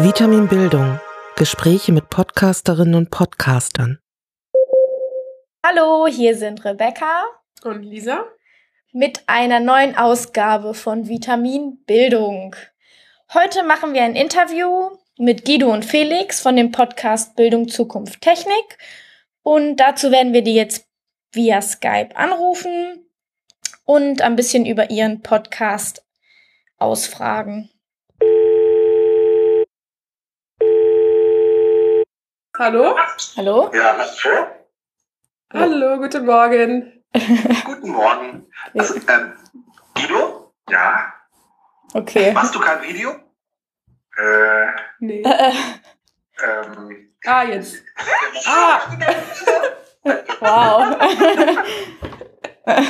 Vitamin Bildung. Gespräche mit Podcasterinnen und Podcastern. Hallo, hier sind Rebecca und Lisa mit einer neuen Ausgabe von Vitamin Bildung. Heute machen wir ein Interview mit Guido und Felix von dem Podcast Bildung Zukunft Technik und dazu werden wir die jetzt via Skype anrufen und ein bisschen über ihren Podcast ausfragen. Hallo? Hallo? Ja, hallo? Hallo, guten Morgen. Guten Morgen. Also, ähm, Guido? Ja. Okay. Machst du kein Video? Äh, Nee. ähm, Ah, jetzt. Ah, Wow.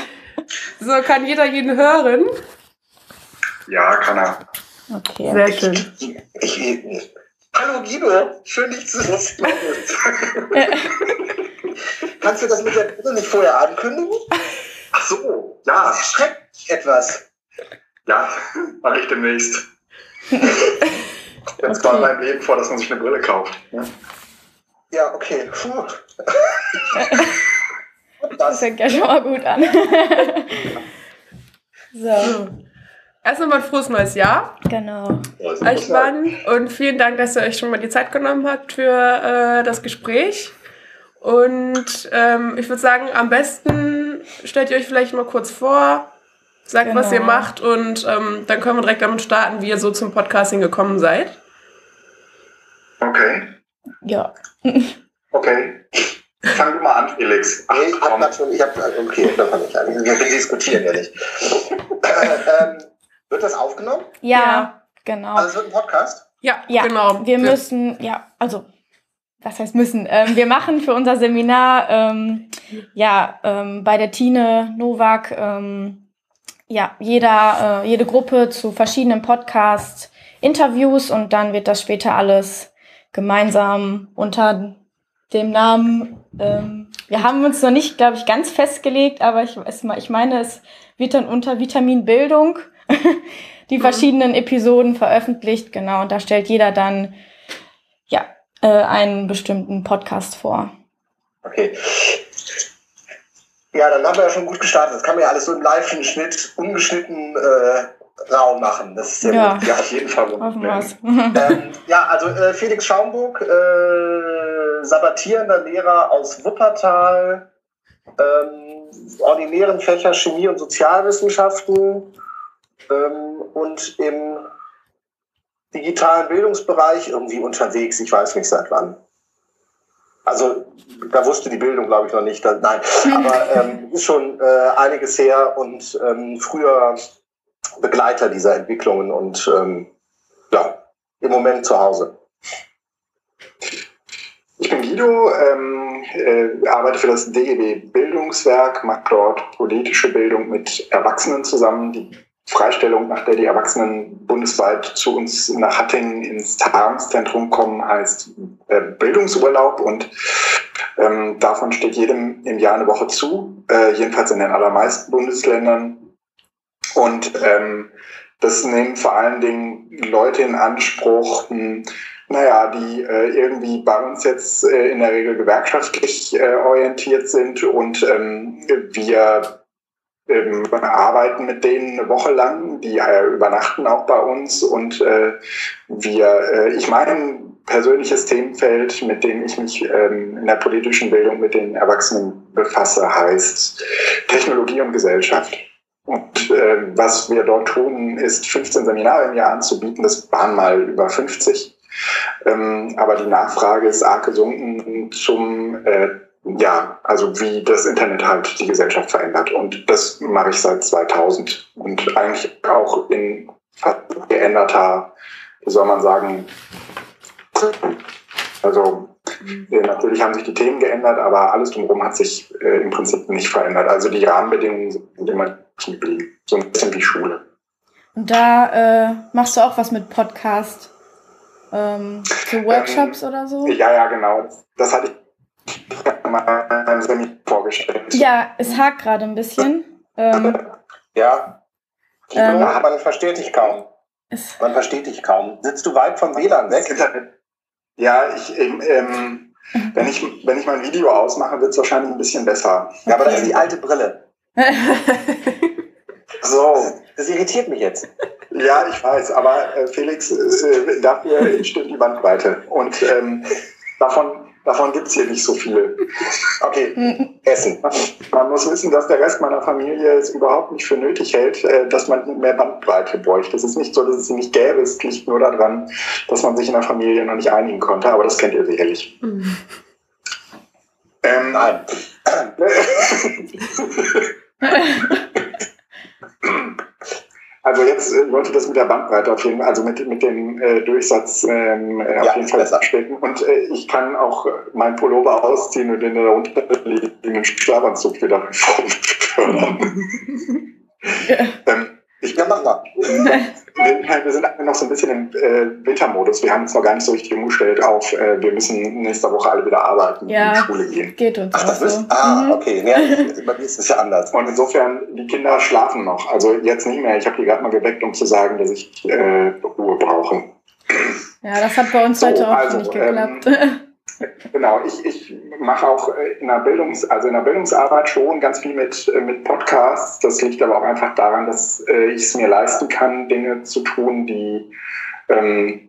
so kann jeder jeden hören. ja, kann er. Okay. Sehr schön. Ich, ich, hallo Guido, schön dich zu sehen. Kannst du das mit der Brille nicht vorher ankündigen? Ach so, ja. Schreckt etwas. Ja, mache ich demnächst. Jetzt Okay. war mein Leben vor, dass man sich eine Brille kauft. Ja, ja okay. Puh. Das fängt ja schon mal gut an. so, So. Erst nochmal ein frohes neues Jahr genau. euch beiden und vielen Dank, dass ihr euch schon mal die Zeit genommen habt für äh, das Gespräch. Und ähm, ich würde sagen, am besten stellt ihr euch vielleicht mal kurz vor, sagt, was ihr Genau. macht und ähm, dann können wir direkt damit starten, wie ihr so zum Podcasting gekommen seid. Okay. Ja. Okay. Fang du mal an, Felix. Ach, Nee, ich hab natürlich, ich hab, okay, da fange ich an. Wir diskutieren ja nicht. äh, ähm, wird das aufgenommen? Ja, Ja. genau. Also es wird ein Podcast? Ja, Ja, genau. wir müssen, ja, also, was heißt müssen? Ähm, wir machen für unser Seminar, ähm, ja, ähm, bei der Tine Nowak, ähm, ja, jeder, äh, jede Gruppe zu verschiedenen Podcasts Interviews und dann wird das später alles gemeinsam unter dem Namen, ähm, wir haben uns noch nicht, glaube ich, ganz festgelegt, aber ich, es, ich meine, es wird dann unter Vitamin Bildung die verschiedenen Episoden veröffentlicht, genau, und da stellt jeder dann, ja, äh, einen bestimmten Podcast vor. Okay. Ja, dann haben wir ja schon gut gestartet. Das kann man ja alles so im Live-Schnitt, ungeschnitten äh, Raum machen. Das ist Ja. gut. Ja, auf jeden Fall. Hoffen wir's. Ähm, ja, also äh, Felix Schaumburg, äh, sabbatierender Lehrer aus Wuppertal, ähm, ordinären Fächer Chemie und Sozialwissenschaften und im digitalen Bildungsbereich irgendwie unterwegs, ich weiß nicht seit wann. Also da wusste die Bildung, glaube ich, noch nicht. Da, nein, aber ähm, ist schon äh, einiges her und ähm, früher Begleiter dieser Entwicklungen und ähm, ja, im Moment zu Hause. Ich bin Guido, ähm, äh, arbeite für das DGB Bildungswerk, mache dort politische Bildung mit Erwachsenen zusammen. Die Freistellung, nach der die Erwachsenen bundesweit zu uns nach Hattingen ins Tagungszentrum kommen, heißt äh, Bildungsurlaub und ähm, davon steht jedem im Jahr eine Woche zu, äh, jedenfalls in den allermeisten Bundesländern. Und ähm, das nehmen vor allen Dingen Leute in Anspruch, mh, naja, die äh, irgendwie bei uns jetzt äh, in der Regel gewerkschaftlich äh, orientiert sind und ähm, wir ähm, arbeiten mit denen eine Woche lang, die äh, übernachten auch bei uns und äh, wir, äh, ich mein persönliches Themenfeld, mit dem ich mich ähm, in der politischen Bildung mit den Erwachsenen befasse, heißt Technologie und Gesellschaft. Und äh, was wir dort tun, ist 15 Seminare im Jahr anzubieten. Das waren mal über 50. Ähm, aber die Nachfrage ist arg gesunken zum, äh, ja, also wie das Internet halt die Gesellschaft verändert. Und das mache ich seit 2000 und eigentlich auch in geänderter, wie soll man sagen, also äh, natürlich haben sich die Themen geändert, aber alles drumherum hat sich äh, im Prinzip nicht verändert. Also die Rahmenbedingungen sind immer geblieben. So ein bisschen wie Schule. Und da äh, machst du auch was mit Podcast, ähm, so Workshops oder so? Ja, ja, genau. Das hatte ich in Seminar vorgestellt. Ja, es hakt gerade ein bisschen. Ähm, Ja, Ähm. aber man versteht dich kaum. Man versteht dich kaum. Sitzt du weit vom WLAN weg? Ja, ich, ähm, wenn ich, wenn ich mein Video ausmache, wird es wahrscheinlich ein bisschen besser. Ja, aber das ist die alte Brille. So, Das irritiert mich jetzt. ja, ich weiß, aber äh, Felix, äh, dafür stimmt die Bandbreite. Und ähm, davon, davon gibt's hier nicht so viele. Okay, Essen. Man muss wissen, dass der Rest meiner Familie es überhaupt nicht für nötig hält, äh, dass man mehr Bandbreite bräuchte. Es ist nicht so, dass es sie nicht gäbe. Es liegt nur daran, dass man sich in der Familie noch nicht einigen konnte. Aber das kennt ihr sicherlich. Ähm, Nein. Also jetzt äh, wollte das mit der Bandbreite auf jeden Fall, also mit, mit dem äh, Durchsatz ähm, äh, Ja, auf jeden Fall besser. abstecken. Und äh, ich kann auch äh, mein Pullover ausziehen und den darunter liegenden Schlafanzug wieder fördern. ähm, ich Ja, mach mal. wir, wir sind noch so ein bisschen im äh, Wintermodus. Wir haben uns noch gar nicht so richtig umgestellt auf, äh, wir müssen nächste Woche alle wieder arbeiten Ja. und in die Schule gehen. Geht uns Ach, das auch ist. so. Ah, Mhm. okay. Nee, bei mir ist es ja anders. Und insofern, die Kinder schlafen noch. Also jetzt nicht mehr. Ich habe die gerade mal geweckt, um zu sagen, dass ich äh, Ruhe brauche. Ja, das hat bei uns So, heute auch also, nicht geklappt. Genau, ich, ich mache auch äh, in der Bildungs, also in der Bildungsarbeit schon ganz viel mit, äh, mit Podcasts. Das liegt aber auch einfach daran, dass äh, ich es mir leisten kann, Dinge zu tun, die, ähm,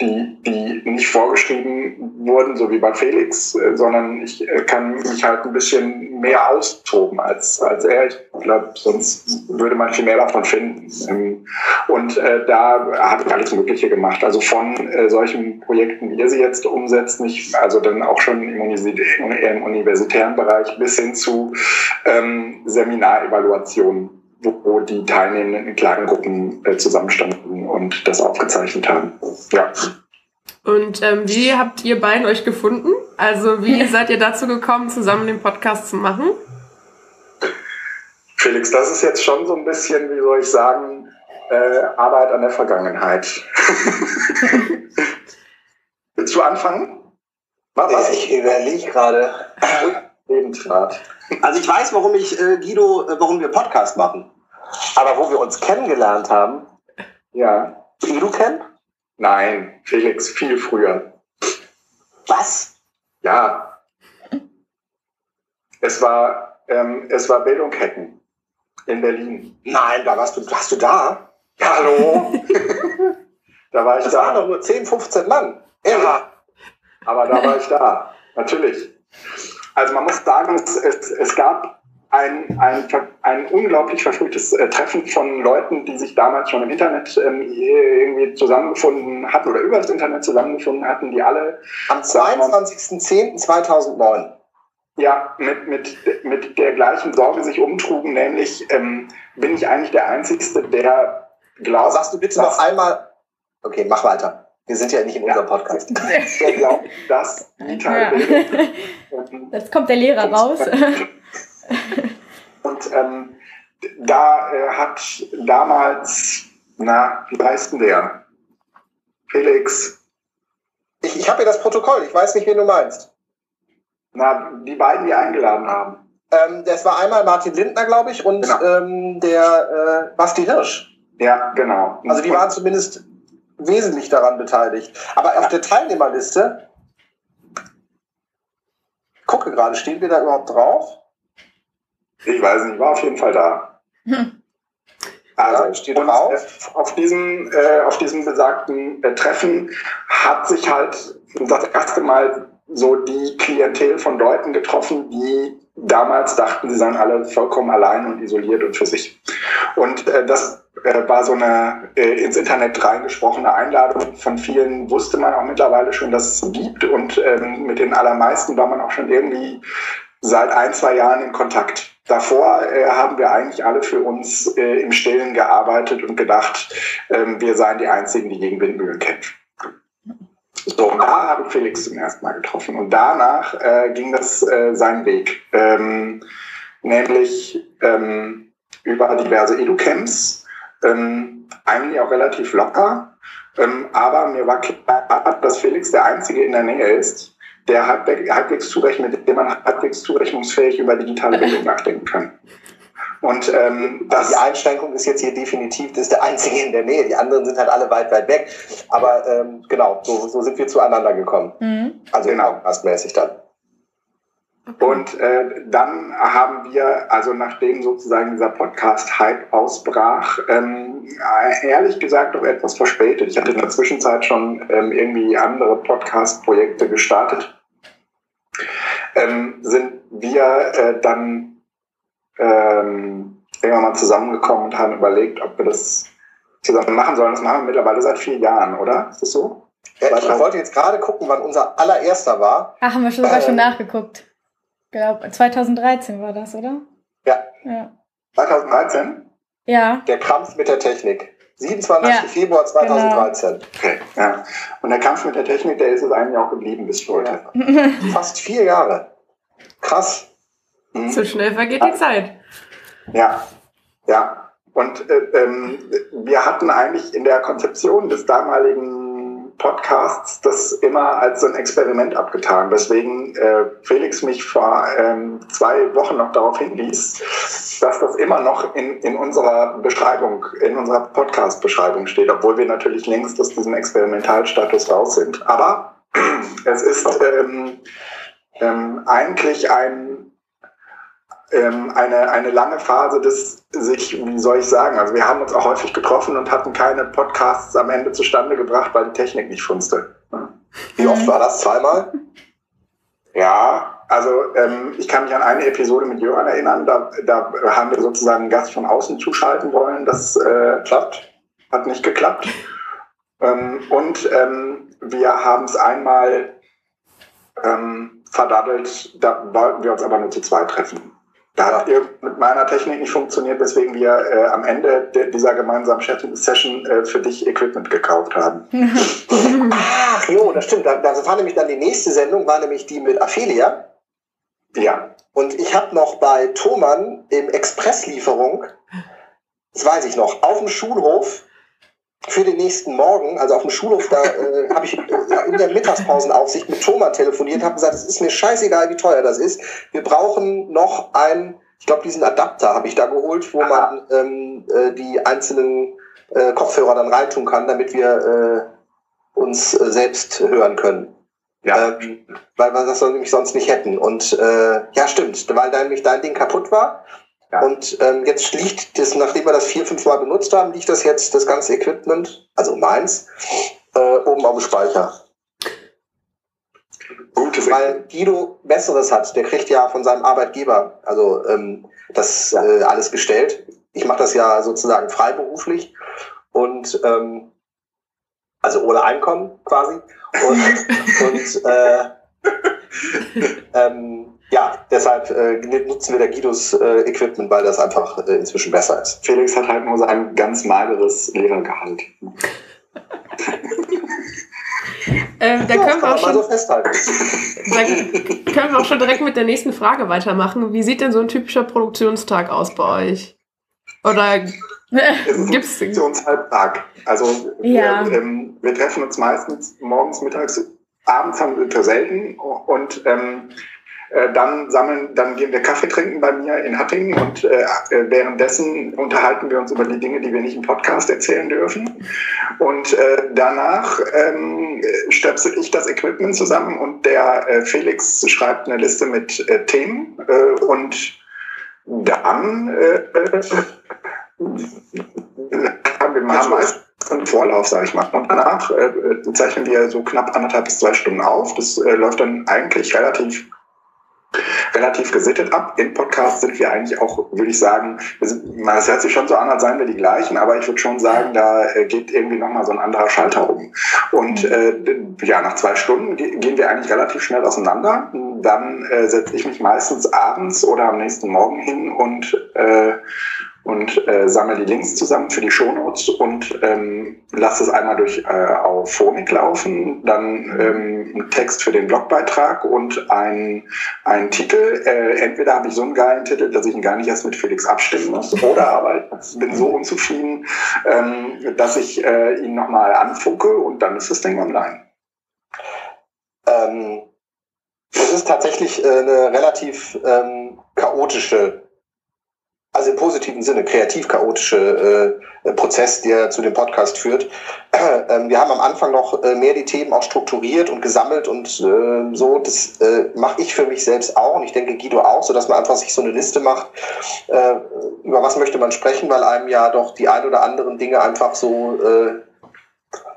die, die nicht vorgeschrieben wurden, so wie bei Felix, äh, sondern ich äh, kann mich halt ein bisschen mehr austoben als, als er. Ich glaube, sonst würde man viel mehr davon finden. Und äh, da habe ich alles Mögliche gemacht. Also von äh, solchen Projekten, wie ihr sie jetzt umsetzt, nicht, also dann auch schon im, im universitären Bereich bis hin zu ähm, Seminarevaluationen, wo, wo die Teilnehmenden in kleinen Gruppen äh, zusammenstanden und das aufgezeichnet haben. Ja. Und ähm, wie habt ihr beiden euch gefunden? Also wie seid ihr dazu gekommen, zusammen den Podcast zu machen? Felix, das ist jetzt schon so ein bisschen, wie soll ich sagen, äh, Arbeit an der Vergangenheit. Willst du anfangen? Mach Was? Ich überlege gerade. Lebensrat. Also ich weiß, warum ich äh, Guido, äh, warum wir Podcast machen. Aber wo wir uns kennengelernt haben, Ja. Kennt? Nein, Felix, viel früher. Was? Ja. Es war, ähm, es war Bildung hacken in Berlin. Nein, da warst du, warst du da? Ja, hallo. da war ich Das da. waren doch nur 10, 15 Mann. Ja, aber da war ich da, natürlich. Also man muss sagen, es, es, es gab ein, ein, ein unglaublich verfrühtes äh, Treffen von Leuten, die sich damals schon im Internet ähm, irgendwie zusammengefunden hatten oder über das Internet zusammengefunden hatten, die alle Am 22.10.2009. ja mit, mit, mit der gleichen Sorge sich umtrugen, nämlich ähm, bin ich eigentlich der Einzige, der glaubt, Sagst du bitte dass- noch einmal. Okay, mach weiter. Wir sind ja nicht in unserem Podcast. der glaubt, dass digitale Ja. Bildung ähm, Jetzt kommt der Lehrer raus. Und ähm, da äh, hat damals, na, wie heißt denn der? Felix, Ich, ich habe hier das Protokoll, ich weiß nicht, wen du meinst. na, die beiden, die eingeladen haben. Ähm, das war einmal Martin Lindner, glaube ich, und Genau. ähm, der äh, Basti Hirsch. Ja, genau. Also die waren zumindest wesentlich daran beteiligt. Aber auf der Teilnehmerliste, gucke gerade, stehen wir da überhaupt drauf? Ich weiß nicht, war auf jeden Fall da. Also, Ja, steht und, drauf. äh, auf diesem, äh, auf diesem besagten äh, Treffen hat sich halt das erste Mal so die Klientel von Leuten getroffen, die damals dachten, sie seien alle vollkommen allein und isoliert und für sich. Und äh, das äh, war so eine äh, ins Internet reingesprochene Einladung. Von vielen wusste man auch mittlerweile schon, dass es gibt. Und ähm, mit den allermeisten war man auch schon irgendwie seit ein, zwei Jahren in Kontakt. Davor äh, haben wir eigentlich alle für uns äh, im Stillen gearbeitet und gedacht, ähm, wir seien die Einzigen, die gegen Windmühlen kämpfen. So, und da habe ich Felix zum ersten Mal getroffen. Und danach äh, ging das äh, seinen Weg. Ähm, nämlich ähm, über diverse Educamps, ähm, eigentlich auch relativ locker. Ähm, aber mir war klar, dass Felix der Einzige in der Nähe ist, der halbwegs, halbwegs zurechnet, mit dem man halbwegs zurechnungsfähig über digitale Bildung nachdenken kann. Und ähm, das die Einschränkung ist jetzt hier definitiv, das ist der einzige in der Nähe. Die anderen sind halt alle weit, weit weg. Aber ähm, genau, so, so sind wir zueinander gekommen. Mhm. Also genau, erstmäßig dann. Und äh, dann haben wir, also nachdem sozusagen dieser Podcast-Hype ausbrach, ähm, ehrlich gesagt auch etwas verspätet. Ich hatte in der Zwischenzeit schon ähm, irgendwie andere Podcast-Projekte gestartet. Ähm, sind wir äh, dann ähm, irgendwann mal zusammengekommen und haben überlegt, ob wir das zusammen machen sollen. Das machen wir mittlerweile seit vier Jahren, oder? Ist das so? Ja, ich wollte jetzt gerade gucken, wann unser allererster war. Ach, haben wir schon sogar äh, schon nachgeguckt glaube, 2013 war das, oder? Ja. ja. 2013? Ja. Der Kampf mit der Technik. 27. Ja, Februar 2013. Genau. Okay, ja. Und der Kampf mit der Technik, der ist es eigentlich auch geblieben bis heute. Ja. Fast vier Jahre. Krass. Mhm. So schnell vergeht die Zeit. Ja, ja. Und äh, ähm, wir hatten eigentlich in der Konzeption des damaligen Podcasts das immer als so ein Experiment abgetan, weswegen äh, Felix mich vor ähm, zwei Wochen noch darauf hinwies, dass das immer noch in, in unserer Beschreibung, in unserer Podcast-Beschreibung steht, obwohl wir natürlich längst aus diesem Experimentalstatus raus sind. Aber es ist ähm, ähm, eigentlich ein ähm, eine, eine lange Phase des sich, wie soll ich sagen, also wir haben uns auch häufig getroffen und hatten keine Podcasts am Ende zustande gebracht, weil die Technik nicht funzte. Wie oft war das? Zweimal? Ja, also ähm, ich kann mich an eine Episode mit Jörn erinnern, da, da haben wir sozusagen einen Gast von außen zuschalten wollen, das äh, klappt, hat nicht geklappt. Ähm, und ähm, wir haben es einmal ähm, verdaddelt, da wollten wir uns aber nur zu zweit treffen. Da hat mit meiner Technik nicht funktioniert, weswegen wir äh, am Ende dieser gemeinsamen Session äh, für dich Equipment gekauft haben. Ach, jo, das stimmt. Da, das war nämlich dann die nächste Sendung, war nämlich die mit Aphelia. Ja. Und ich habe noch bei Thomann im Expresslieferung, das weiß ich noch, auf dem Schulhof für den nächsten Morgen, also auf dem Schulhof, da äh, habe ich in der Mittagspausenaufsicht mit Thomas telefoniert, habe gesagt, es ist mir scheißegal, wie teuer das ist. Wir brauchen noch ein, ich glaube, diesen Adapter habe ich da geholt, wo man ähm, äh, die einzelnen äh, Kopfhörer dann reintun kann, damit wir äh, uns äh, selbst hören können. Ja. Ähm, weil wir das nämlich sonst nicht hätten. Und äh, ja, stimmt, weil nämlich dein Ding kaputt war ja. Und ähm, jetzt liegt das, nachdem wir das vier, fünf Mal benutzt haben, liegt das jetzt, das ganze Equipment, also meins, äh, oben auf dem Speicher. Gutes Weil Guido Besseres hat, der kriegt ja von seinem Arbeitgeber also ähm, das äh, alles gestellt. Ich mache das ja sozusagen freiberuflich und ähm, also ohne Einkommen quasi. Und, und äh, ähm, ja, deshalb äh, nutzen wir der Guidos äh, Equipment, weil das einfach äh, inzwischen besser ist. Felix hat halt nur sein ganz mageres Lehrergehalt. ähm, da ja, können wir auch schon, so festhalten. da können wir auch schon direkt mit der nächsten Frage weitermachen. Wie sieht denn so ein typischer Produktionstag aus bei euch? Oder gibt es Produktionshalbtag? Also ja. wir, ähm, wir treffen uns meistens morgens, mittags, abends haben wir selten und ähm, äh, dann sammeln, dann gehen wir Kaffee trinken bei mir in Hattingen und äh, äh, währenddessen unterhalten wir uns über die Dinge, die wir nicht im Podcast erzählen dürfen. Und äh, danach ähm, stöpsel ich das Equipment zusammen und der äh, Felix schreibt eine Liste mit äh, Themen äh, und dann äh, haben wir meist einen Vorlauf, sage ich mal. Und danach äh, zeichnen wir so knapp anderthalb bis zwei Stunden auf. Das äh, läuft dann eigentlich relativ relativ gesittet ab. Im Podcast sind wir eigentlich auch, würde ich sagen, es hört sich schon so an, als seien wir die gleichen, aber ich würde schon sagen, da äh, geht irgendwie nochmal so ein anderer Schalter um. Und mhm. äh, ja, nach zwei Stunden gehen wir eigentlich relativ schnell auseinander. Dann äh, setze ich mich meistens abends oder am nächsten Morgen hin und äh, und äh, sammle die Links zusammen für die Shownotes und ähm, lasse es einmal durch äh, auf Phonic laufen, dann ähm, einen Text für den Blogbeitrag und ein, ein Titel. Äh, entweder habe ich so einen geilen Titel, dass ich ihn gar nicht erst mit Felix abstimmen muss, oder aber ich bin so unzufrieden, ähm, dass ich äh, ihn nochmal anfunke und dann ist das Ding online. Ähm, es ist tatsächlich äh, eine relativ ähm, chaotische also im positiven Sinne, kreativ-chaotische äh, Prozess, der zu dem Podcast führt. Ähm, wir haben am Anfang noch äh, mehr die Themen auch strukturiert und gesammelt und äh, so. Das äh, mache ich für mich selbst auch und ich denke Guido auch, so dass man einfach sich so eine Liste macht, äh, über was möchte man sprechen, weil einem ja doch die ein oder anderen Dinge einfach so, äh,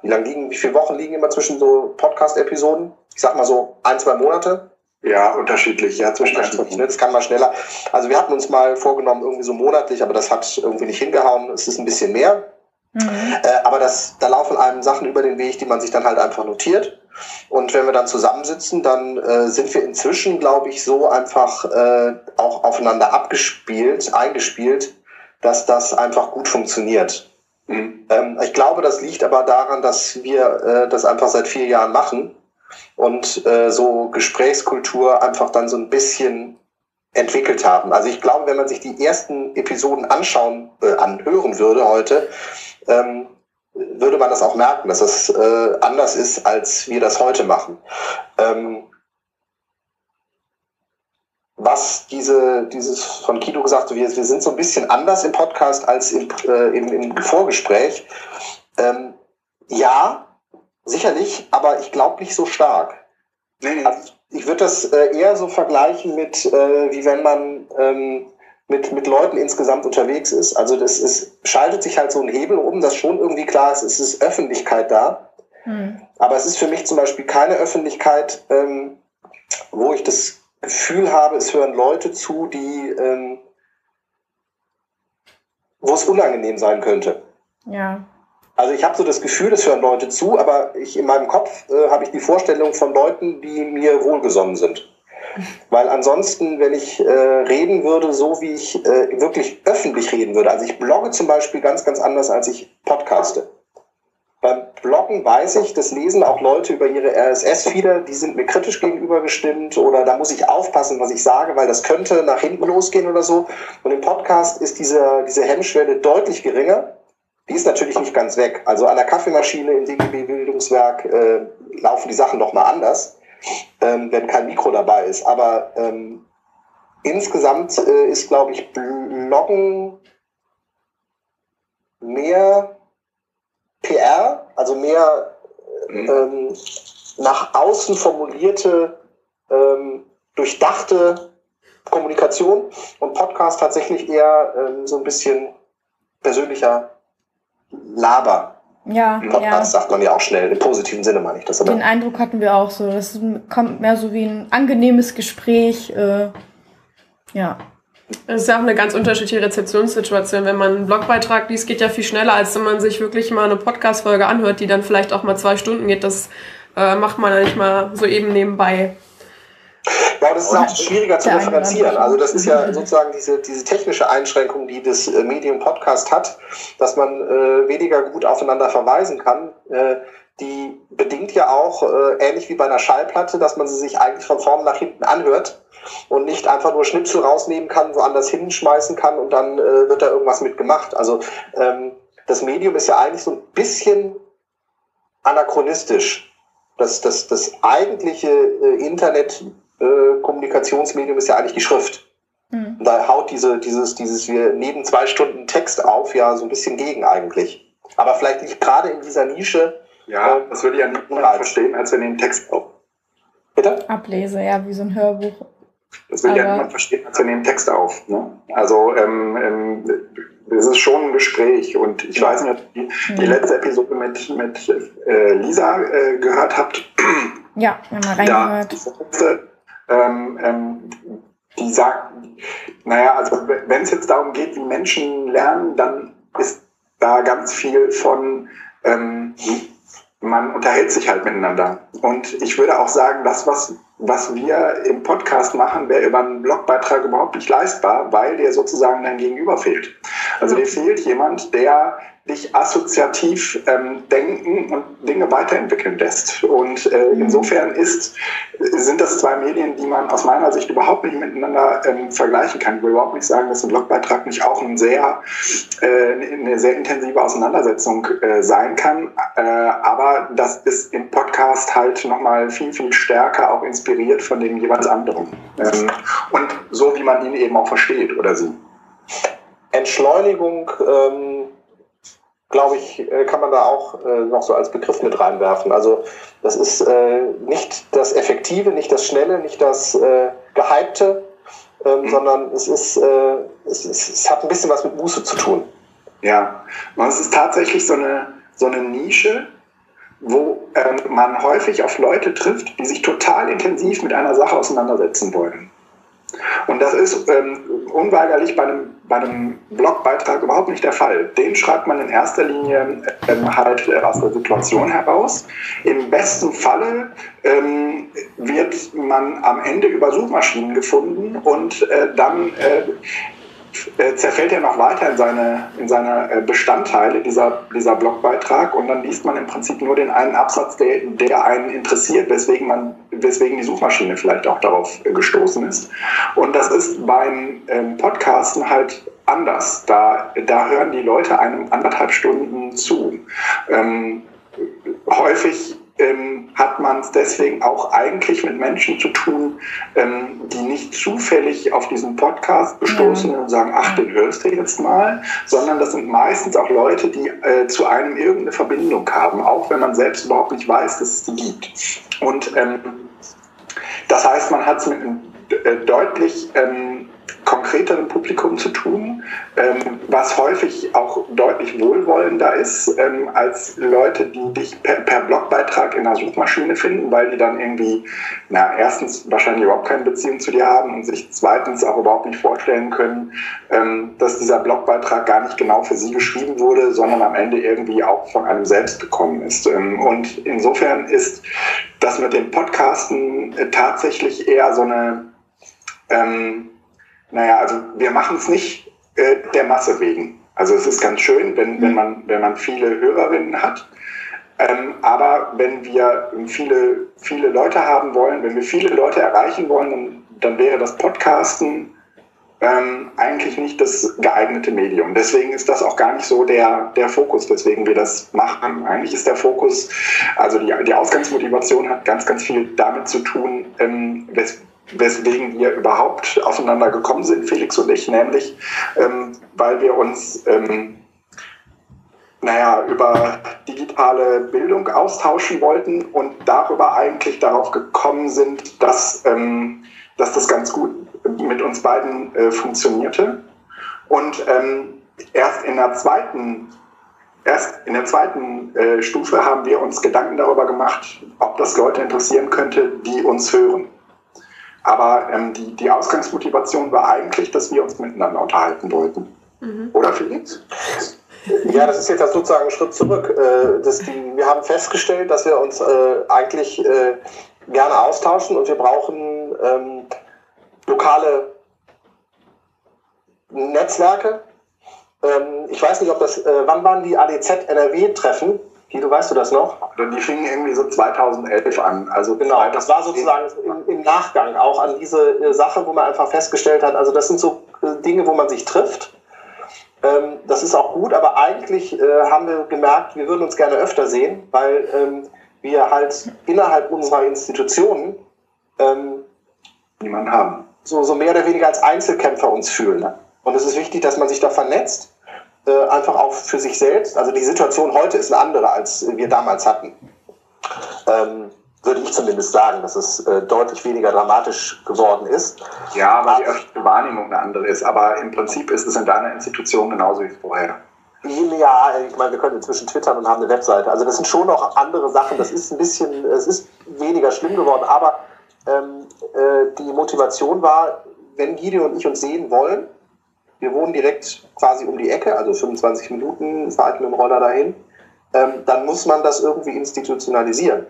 wie lange liegen, wie viele Wochen liegen immer zwischen so Podcast-Episoden? Ich sag mal so ein, zwei Monate. Ja, unterschiedlich, ja, zwischen Unterschiedlich, ne? Das kann mal schneller. Also wir hatten uns mal vorgenommen, irgendwie so monatlich, aber das hat irgendwie nicht hingehauen. Es ist ein bisschen mehr. Mhm. Äh, aber das, da laufen einem Sachen über den Weg, die man sich dann halt einfach notiert. Und wenn wir dann zusammensitzen, dann äh, sind wir inzwischen, glaube ich, so einfach äh, auch aufeinander abgespielt, eingespielt, dass das einfach gut funktioniert. Mhm. Ähm, ich glaube, das liegt aber daran, dass wir äh, das einfach seit vier Jahren machen und äh, so Gesprächskultur einfach dann so ein bisschen entwickelt haben. Also ich glaube, wenn man sich die ersten Episoden anschauen, äh, anhören würde heute, ähm, würde man das auch merken, dass das äh, anders ist, als wir das heute machen. Ähm, was diese, dieses von Kido gesagt, wir, wir sind so ein bisschen anders im Podcast als im, äh, im, im Vorgespräch. Ähm, ja, sicherlich, aber ich glaube nicht so stark. Nee. Also ich würde das äh, eher so vergleichen mit, äh, wie wenn man ähm, mit, mit Leuten insgesamt unterwegs ist. Also das ist, schaltet sich halt so ein Hebel um, dass schon irgendwie klar ist, es ist Öffentlichkeit da. Hm. Aber es ist für mich zum Beispiel keine Öffentlichkeit, ähm, wo ich das Gefühl habe, es hören Leute zu, die, ähm, wo es unangenehm sein könnte. Ja. Also ich habe so das Gefühl, es hören Leute zu, aber ich, in meinem Kopf äh, habe ich die Vorstellung von Leuten, die mir wohlgesonnen sind. Weil ansonsten, wenn ich äh, reden würde, so wie ich äh, wirklich öffentlich reden würde, also ich blogge zum Beispiel ganz, ganz anders, als ich podcaste. Beim Bloggen weiß ich, das lesen auch Leute über ihre RSS-Feeder, die sind mir kritisch gegenübergestimmt oder da muss ich aufpassen, was ich sage, weil das könnte nach hinten losgehen oder so. Und im Podcast ist diese, diese Hemmschwelle deutlich geringer die ist natürlich nicht ganz weg. Also an der Kaffeemaschine im DGB-Bildungswerk äh, laufen die Sachen noch mal anders, ähm, wenn kein Mikro dabei ist. Aber ähm, insgesamt äh, ist, glaube ich, Bloggen mehr PR, also mehr mhm. ähm, nach außen formulierte, ähm, durchdachte Kommunikation und Podcast tatsächlich eher ähm, so ein bisschen persönlicher Laber. Ja, Podcast ja. sagt man ja auch schnell. Im positiven Sinne meine ich das aber. Den Eindruck hatten wir auch so. Das kommt mehr so wie ein angenehmes Gespräch. Äh, ja. Es ist ja auch eine ganz unterschiedliche Rezeptionssituation. Wenn man einen Blogbeitrag liest, geht ja viel schneller, als wenn man sich wirklich mal eine Podcast-Folge anhört, die dann vielleicht auch mal zwei Stunden geht. Das äh, macht man ja nicht mal so eben nebenbei. Ja, das ist auch schwieriger zu differenzieren. Also das ist ja sozusagen diese, diese technische Einschränkung, die das äh, Medium Podcast hat, dass man äh, weniger gut aufeinander verweisen kann. Äh, die bedingt ja auch, äh, ähnlich wie bei einer Schallplatte, dass man sie sich eigentlich von vorn nach hinten anhört und nicht einfach nur Schnipsel rausnehmen kann, woanders hinschmeißen kann und dann äh, wird da irgendwas mitgemacht. Also ähm, das Medium ist ja eigentlich so ein bisschen anachronistisch. Das, das, das eigentliche äh, Internet äh, Kommunikationsmedium ist ja eigentlich die Schrift. Mhm. Da haut diese, dieses, dieses, wir nehmen zwei Stunden Text auf, ja, so ein bisschen gegen eigentlich. Aber vielleicht nicht gerade in dieser Nische. Ja, äh, das würde ich ja nicht mehr verstehen, als wir nehmen Text auf. Bitte? Ablese, ja, wie so ein Hörbuch. Das will Aber ja niemand verstehen, als wir nehmen Text auf. Ne? Also ähm, ähm, es ist schon ein Gespräch und ich weiß nicht, ob ihr die, die letzte Episode mit, mit äh, Lisa äh, gehört habt. Ja, wir haben mal reingehört. Da, ähm, ähm, die sagt, naja, also wenn es jetzt darum geht, wie Menschen lernen, dann ist da ganz viel von, ähm, man unterhält sich halt miteinander. Und ich würde auch sagen, das, was, was wir im Podcast machen, wäre über einen Blogbeitrag überhaupt nicht leistbar, weil der sozusagen dein Gegenüber fehlt. Also dir fehlt jemand, der dich assoziativ ähm, denken und Dinge weiterentwickeln lässt. Und äh, mhm. insofern ist, sind das zwei Medien, die man aus meiner Sicht überhaupt nicht miteinander ähm, vergleichen kann. Ich will überhaupt nicht sagen, dass ein Blogbeitrag nicht auch ein sehr, äh, eine sehr intensive Auseinandersetzung äh, sein kann. Äh, aber das ist im Podcast halt nochmal viel, viel stärker auch inspiriert von dem jeweils anderen. Ähm, und so, wie man ihn eben auch versteht oder sie. Entschleunigung, ähm, glaube ich, äh, kann man da auch äh, noch so als Begriff mit reinwerfen. Also das ist äh, nicht das Effektive, nicht das Schnelle, nicht das Gehypte, ähm, sondern es, ist, äh, es, ist, es hat ein bisschen was mit Muße zu tun. Ja, und es ist tatsächlich so eine, so eine Nische, wo ähm, man häufig auf Leute trifft, die sich total intensiv mit einer Sache auseinandersetzen wollen. Und das ist ähm, unweigerlich bei einem, bei einem Blogbeitrag überhaupt nicht der Fall. Den schreibt man in erster Linie ähm, halt aus der Situation heraus. Im besten Falle ähm, wird man am Ende über Suchmaschinen gefunden und äh, dann äh, äh, zerfällt er noch weiter in seine, in seine äh, Bestandteile, dieser, dieser Blogbeitrag, und dann liest man im Prinzip nur den einen Absatz, der, der einen interessiert, weswegen, man, weswegen die Suchmaschine vielleicht auch darauf äh, gestoßen ist. Und das ist beim ähm, Podcasten halt anders. Da, da hören die Leute einem anderthalb Stunden zu. Ähm, häufig ähm, hat man es deswegen auch eigentlich mit Menschen zu tun, ähm, die nicht zufällig auf diesen Podcast gestoßen mhm. und sagen, ach, den hörst du jetzt mal, sondern das sind meistens auch Leute, die äh, zu einem irgendeine Verbindung haben, auch wenn man selbst überhaupt nicht weiß, dass es die gibt. Und ähm, das heißt, man hat es mit einem deutlich ähm, konkreteren Publikum zu tun, ähm, was häufig auch deutlich wohlwollender ist ähm, als Leute, die dich per, per, Blogbeitrag in der Suchmaschine finden, weil die dann irgendwie, na, erstens wahrscheinlich überhaupt keine Beziehung zu dir haben und sich zweitens auch überhaupt nicht vorstellen können, ähm, dass dieser Blogbeitrag gar nicht genau für sie geschrieben wurde, sondern am Ende irgendwie auch von einem selbst gekommen ist. Ähm, und insofern ist das mit dem Podcasten äh, tatsächlich eher so eine ähm, naja, also wir machen es nicht äh, der Masse wegen. Also es ist ganz schön, wenn, wenn, man, wenn man viele Hörerinnen hat. Ähm, aber wenn wir viele, viele Leute haben wollen, wenn wir viele Leute erreichen wollen, dann, dann wäre das Podcasten ähm, eigentlich nicht das geeignete Medium. Deswegen ist das auch gar nicht so der, der Fokus, weswegen wir das machen. Eigentlich ist der Fokus, also die, die Ausgangsmotivation hat ganz, ganz viel damit zu tun, ähm, wes, weswegen wir überhaupt aufeinander gekommen sind, Felix und ich, nämlich ähm, weil wir uns ähm, naja, über digitale Bildung austauschen wollten und darüber eigentlich darauf gekommen sind, dass, ähm, dass das ganz gut mit uns beiden äh, funktionierte. Und ähm, erst in der zweiten Erst in der zweiten äh, Stufe haben wir uns Gedanken darüber gemacht, ob das Leute interessieren könnte, die uns hören. Aber ähm, die, die Ausgangsmotivation war eigentlich, dass wir uns miteinander unterhalten wollten. Mhm. Oder Felix? Ja, das ist jetzt sozusagen ein Schritt zurück. Äh, das, die, wir haben festgestellt, dass wir uns äh, eigentlich äh, gerne austauschen und wir brauchen ähm, lokale Netzwerke. Ähm, ich weiß nicht, ob das, äh, wann waren die ADZ-NRW-Treffen? Guido, weißt du das noch? Die fingen irgendwie so 2011 an. Also genau, das war sozusagen im, im, Nachgang auch an diese äh, Sache, wo man einfach festgestellt hat, also das sind so äh, Dinge, wo man sich trifft. Ähm, das ist auch gut, aber eigentlich äh, haben wir gemerkt, wir würden uns gerne öfter sehen, weil ähm, wir halt innerhalb unserer Institutionen ähm, niemanden haben. So, so mehr oder weniger als Einzelkämpfer uns fühlen. Und es ist wichtig, dass man sich da vernetzt äh, einfach auch für sich selbst. Also die Situation heute ist eine andere, als wir damals hatten. Ähm, würde ich zumindest sagen, dass es äh, deutlich weniger dramatisch geworden ist. Ja, weil die öffentliche Wahrnehmung eine andere ist. Aber im Prinzip ist es in deiner Institution genauso wie vorher. Ja, ich meine, wir können inzwischen twittern und haben eine Webseite. Also das sind schon noch andere Sachen. Das ist ein bisschen, es ist weniger schlimm geworden. Aber ähm, äh, die Motivation war, wenn Guido und ich uns sehen wollen, wir wohnen direkt quasi um die Ecke, also 25 Minuten fahre ich mit dem Roller dahin, ähm, dann muss man das irgendwie institutionalisieren.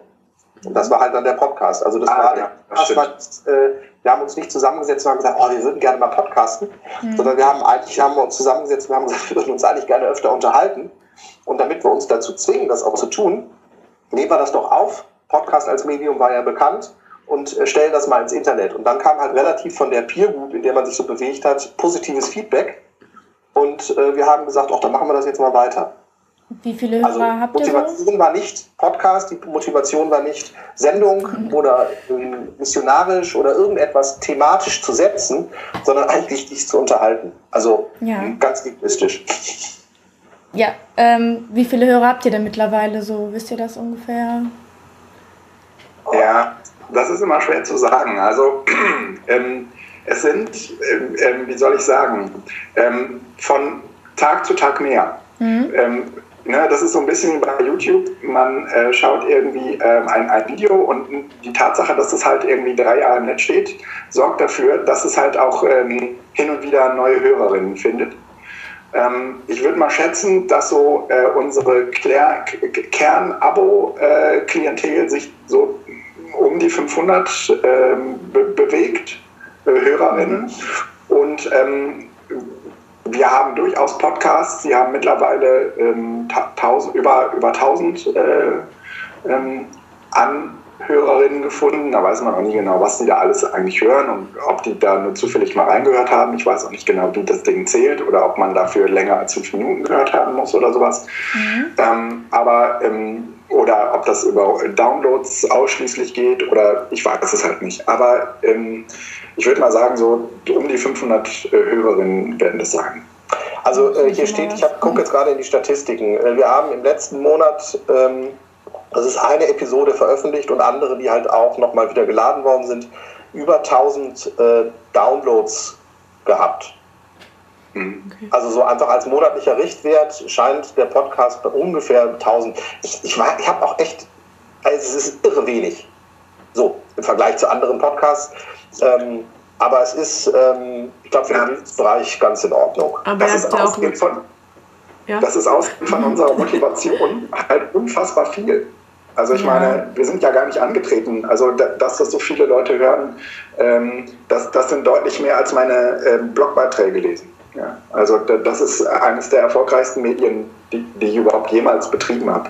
Und das war halt dann der Podcast. Also das ah, war, ja, das war äh, wir haben uns nicht zusammengesetzt und haben gesagt, oh, wir würden gerne mal podcasten, mhm. sondern wir haben eigentlich haben wir uns zusammengesetzt und haben gesagt, wir würden uns eigentlich gerne öfter unterhalten. Und damit wir uns dazu zwingen, das auch zu tun, nehmen wir das doch auf. Podcast als Medium war ja bekannt und äh, stellen das mal ins Internet. Und dann kam halt relativ von der Peer Group, in der man sich so bewegt hat, positives Feedback. Und äh, wir haben gesagt, ach, dann machen wir das jetzt mal weiter. Wie viele Hörer Also habt ihr Motivation so? war nicht Podcast, die Motivation war nicht Sendung Mhm. oder ähm, missionarisch oder irgendetwas thematisch zu setzen, sondern eigentlich dich zu unterhalten. Also Ja. ganz egoistisch. Ja, ähm, wie viele Hörer habt ihr denn mittlerweile so? Wisst ihr das ungefähr? Ja, das ist immer schwer zu sagen. Also ähm, es sind, ähm, ähm, wie soll ich sagen, ähm, von Tag zu Tag mehr. Mhm. Ähm, ne, das ist so ein bisschen wie bei YouTube. Man äh, schaut irgendwie ähm, ein, ein Video und die Tatsache, dass es halt irgendwie drei Jahre im Netz steht, sorgt dafür, dass es halt auch ähm, hin und wieder neue Hörerinnen findet. Ähm, ich würde mal schätzen, dass so äh, unsere Kern-Abo-Klientel sich so um die 500 ähm, be bewegt, äh, Hörerinnen. Und ähm, wir haben durchaus Podcasts, die haben mittlerweile ähm, ta- tausend, über, über 1000 äh, ähm, Anhörerinnen gefunden. Da weiß man auch nie genau, was die da alles eigentlich hören und ob die da nur zufällig mal reingehört haben. Ich weiß auch nicht genau, wie das Ding zählt oder ob man dafür länger als fünf Minuten gehört haben muss oder sowas. Ähm, aber ähm, oder ob das über Downloads ausschließlich geht oder ich weiß es halt nicht. Aber ähm, ich würde mal sagen, so um die 500 äh, Hörerinnen werden das sein. Also äh, hier steht, ich gucke jetzt gerade in die Statistiken. Äh, wir haben im letzten Monat, ähm, das ist eine Episode veröffentlicht und andere, die halt auch nochmal wieder geladen worden sind, über 1000 äh, Downloads gehabt. Mhm. Also so einfach als monatlicher Richtwert scheint der Podcast bei ungefähr 1000. Ich, ich, war- ich habe auch echt, also es ist irre wenig. So, im Vergleich zu anderen Podcasts. Ähm, aber es ist, ähm, ich glaube, für Ja. den Bildungsbereich ganz in Ordnung. Aber Das ist ausgehend von, ja. das ist ausgehend von unserer Motivation halt unfassbar viel. Also ich Ja. meine, wir sind ja gar nicht angetreten. Also da- dass das so viele Leute hören, ähm, das, das sind deutlich mehr als meine ähm, Blogbeiträge lesen. Ja, also da- das ist eines der erfolgreichsten Medien, die, die ich überhaupt jemals betrieben habe.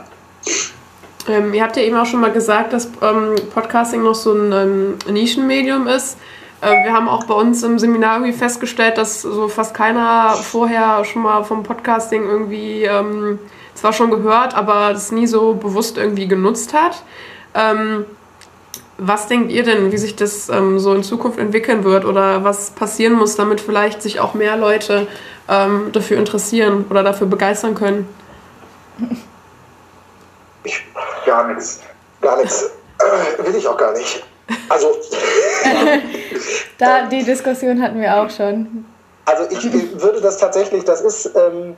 Ähm, ihr habt ja eben auch schon mal gesagt, dass ähm, Podcasting noch so ein ähm, Nischenmedium ist. Äh, wir haben auch bei uns im Seminar irgendwie festgestellt, dass so fast keiner vorher schon mal vom Podcasting irgendwie ähm, zwar schon gehört, aber das nie so bewusst irgendwie genutzt hat. Was denkt ihr denn, wie sich das ähm, so in Zukunft entwickeln wird oder was passieren muss, damit vielleicht sich auch mehr Leute ähm, dafür interessieren oder dafür begeistern können? Ich, Gar nichts. gar nichts. Äh, will ich auch gar nicht. Also, Da, die Diskussion hatten wir auch schon. also ich würde das tatsächlich, das ist, ähm,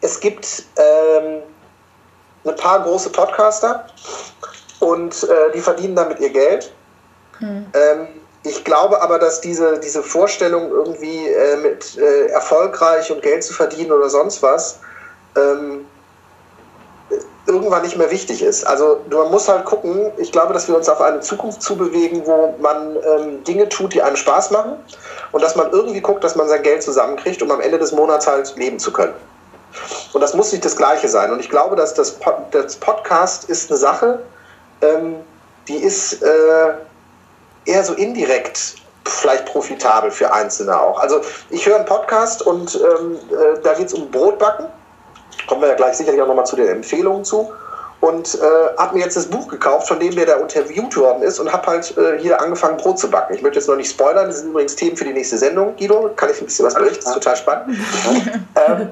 es gibt ähm, ein paar große Podcaster und äh, die verdienen damit ihr Geld. Ähm, ich glaube aber, dass diese, diese Vorstellung irgendwie äh, mit äh, erfolgreich und Geld zu verdienen oder sonst was ähm, irgendwann nicht mehr wichtig ist. Also man muss halt gucken, ich glaube, dass wir uns auf eine Zukunft zubewegen, wo man ähm, Dinge tut, die einem Spaß machen und dass man irgendwie guckt, dass man sein Geld zusammenkriegt, um am Ende des Monats halt leben zu können. Und das muss nicht das Gleiche sein. Und ich glaube, dass das, Pod das Podcast ist eine Sache, ähm, die ist äh, eher so indirekt vielleicht profitabel für Einzelne auch. Also ich höre einen Podcast und ähm, äh, da geht es um Brotbacken. Kommen wir ja gleich sicherlich auch nochmal zu den Empfehlungen zu. Und äh, habe mir jetzt das Buch gekauft, von dem der da interviewt worden ist und habe halt äh, hier angefangen, Brot zu backen. Ich möchte jetzt noch nicht spoilern, das sind übrigens Themen für die nächste Sendung, Guido. Kann ich ein bisschen was berichten, das ist total spannend. ähm,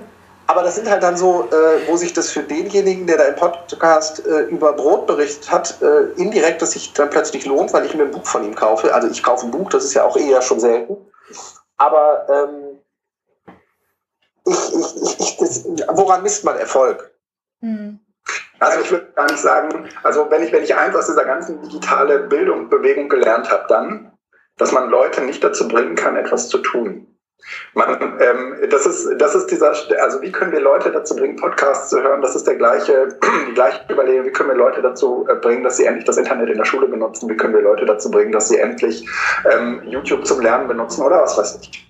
aber das sind halt dann so, äh, wo sich das für denjenigen, der da im Podcast äh, über Brot berichtet hat, äh, indirekt, dass sich dann plötzlich lohnt, weil ich mir ein Buch von ihm kaufe. Also ich kaufe ein Buch, das ist ja auch eher schon selten. Aber ähm, ich, ich, ich, das, woran misst man Erfolg? Hm. Also ich würde gar nicht sagen, also wenn ich, wenn ich eins aus dieser ganzen digitale Bildung, Bewegung gelernt habe, dann, dass man Leute nicht dazu bringen kann, etwas zu tun. Man, ähm, das ist, das ist dieser, also wie können wir Leute dazu bringen, Podcasts zu hören? Das ist der gleiche, die gleiche Überlegung. Wie können wir Leute dazu äh, bringen, dass sie endlich das Internet in der Schule benutzen? Wie können wir Leute dazu bringen, dass sie endlich ähm, YouTube zum Lernen benutzen oder was weiß ich?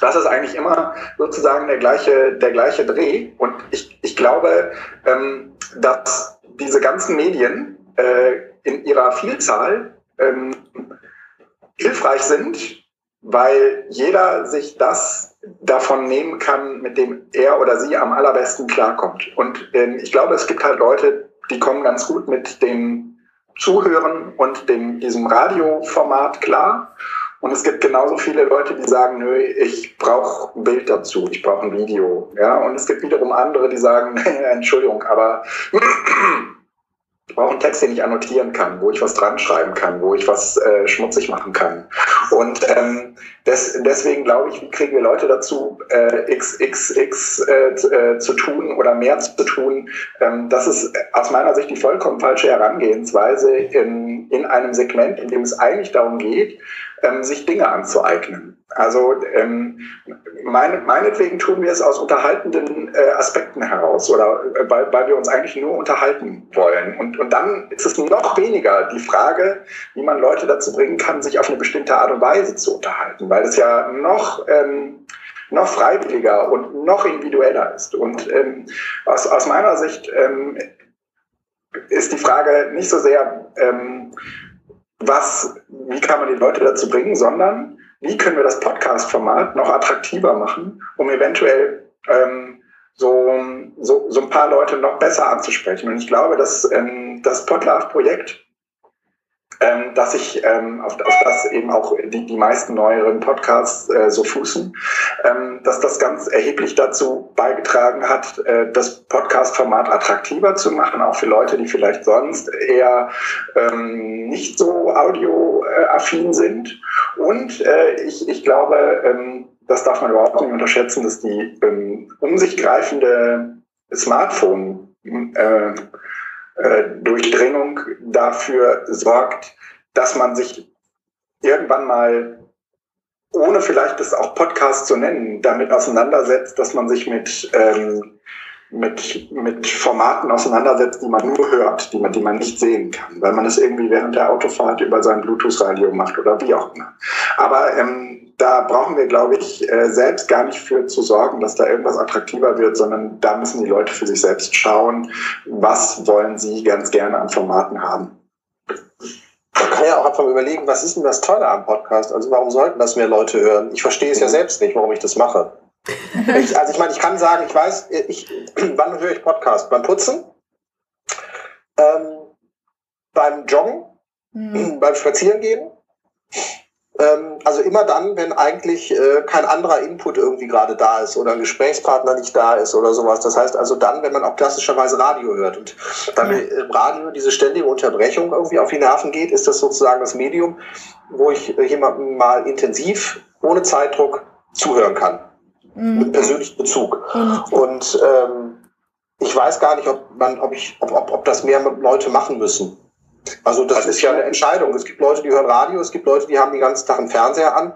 Das ist eigentlich immer sozusagen der gleiche, der gleiche Dreh. Und ich, ich glaube, ähm, dass diese ganzen Medien äh, in ihrer Vielzahl ähm, hilfreich sind, weil jeder sich das davon nehmen kann, mit dem er oder sie am allerbesten klarkommt. Und ähm, ich glaube, es gibt halt Leute, die kommen ganz gut mit dem Zuhören und dem, diesem Radioformat klar. Und es gibt genauso viele Leute, die sagen, nö, ich brauche ein Bild dazu, ich brauche ein Video. Ja, und es gibt wiederum andere, die sagen, Entschuldigung, aber ich brauche einen Text, den ich annotieren kann, wo ich was dran schreiben kann, wo ich was äh, schmutzig machen kann. Und ähm, des, deswegen glaube ich, wie kriegen wir Leute dazu, äh, XXX äh, äh, zu tun oder mehr zu tun? Ähm, das ist aus meiner Sicht die vollkommen falsche Herangehensweise in, in einem Segment, in dem es eigentlich darum geht, ähm, sich Dinge anzueignen. Also ähm, meine, meinetwegen tun wir es aus unterhaltenden äh, Aspekten heraus oder äh, weil, weil wir uns eigentlich nur unterhalten wollen. Und, und dann ist es noch weniger die Frage, wie man Leute dazu bringen kann, sich auf eine bestimmte Art und Weise zu unterhalten, weil es ja noch... Ähm, noch freiwilliger und noch individueller ist. Und ähm, aus, aus meiner Sicht ähm, ist die Frage nicht so sehr, ähm, was, wie kann man die Leute dazu bringen, sondern wie können wir das Podcast-Format noch attraktiver machen, um eventuell ähm, so, so, so ein paar Leute noch besser anzusprechen. Und ich glaube, dass ähm, das Podlove-Projekt ähm, dass ich ähm, auf, auf das eben auch die, die meisten neueren Podcasts äh, so fußen, ähm, dass das ganz erheblich dazu beigetragen hat, äh, das Podcast-Format attraktiver zu machen, auch für Leute, die vielleicht sonst eher ähm, nicht so audioaffin sind. Und äh, ich, ich glaube, ähm, das darf man überhaupt nicht unterschätzen, dass die ähm, um sich greifende Smartphone äh, Durchdringung dafür sorgt, dass man sich irgendwann mal, ohne vielleicht das auch Podcast zu nennen, damit auseinandersetzt, dass man sich mit, ähm, mit, mit Formaten auseinandersetzt, die man nur hört, die man, die man nicht sehen kann, weil man es irgendwie während der Autofahrt über sein Bluetooth-Radio macht oder wie auch immer. Aber ähm, da brauchen wir, glaube ich, äh, selbst gar nicht für zu sorgen, dass da irgendwas attraktiver wird, sondern da müssen die Leute für sich selbst schauen, was wollen sie ganz gerne an Formaten haben. Man kann ja auch einfach überlegen, was ist denn das Tolle am Podcast? Also warum sollten das mehr Leute hören? Ich verstehe es ja selbst nicht, warum ich das mache. Ich, also ich meine, ich kann sagen, ich weiß, ich, wann höre ich Podcast? Beim Putzen, ähm, beim Joggen, mhm. beim Spazierengehen, ähm, also immer dann, wenn eigentlich äh, kein anderer Input irgendwie gerade da ist oder ein Gesprächspartner nicht da ist oder sowas. Das heißt also dann, wenn man auch klassischerweise Radio hört. Und dann im Radio diese ständige Unterbrechung irgendwie auf die Nerven geht, ist das sozusagen das Medium, wo ich äh, jemandem mal intensiv, ohne Zeitdruck zuhören kann. Mhm. Mit persönlichem Bezug. Mhm. Und ähm, ich weiß gar nicht, ob man, ob ich, ob, ob, ob das mehr Leute machen müssen. Also das ist ja eine Entscheidung. Es gibt Leute, die hören Radio, es gibt Leute, die haben den ganzen Tag einen Fernseher an.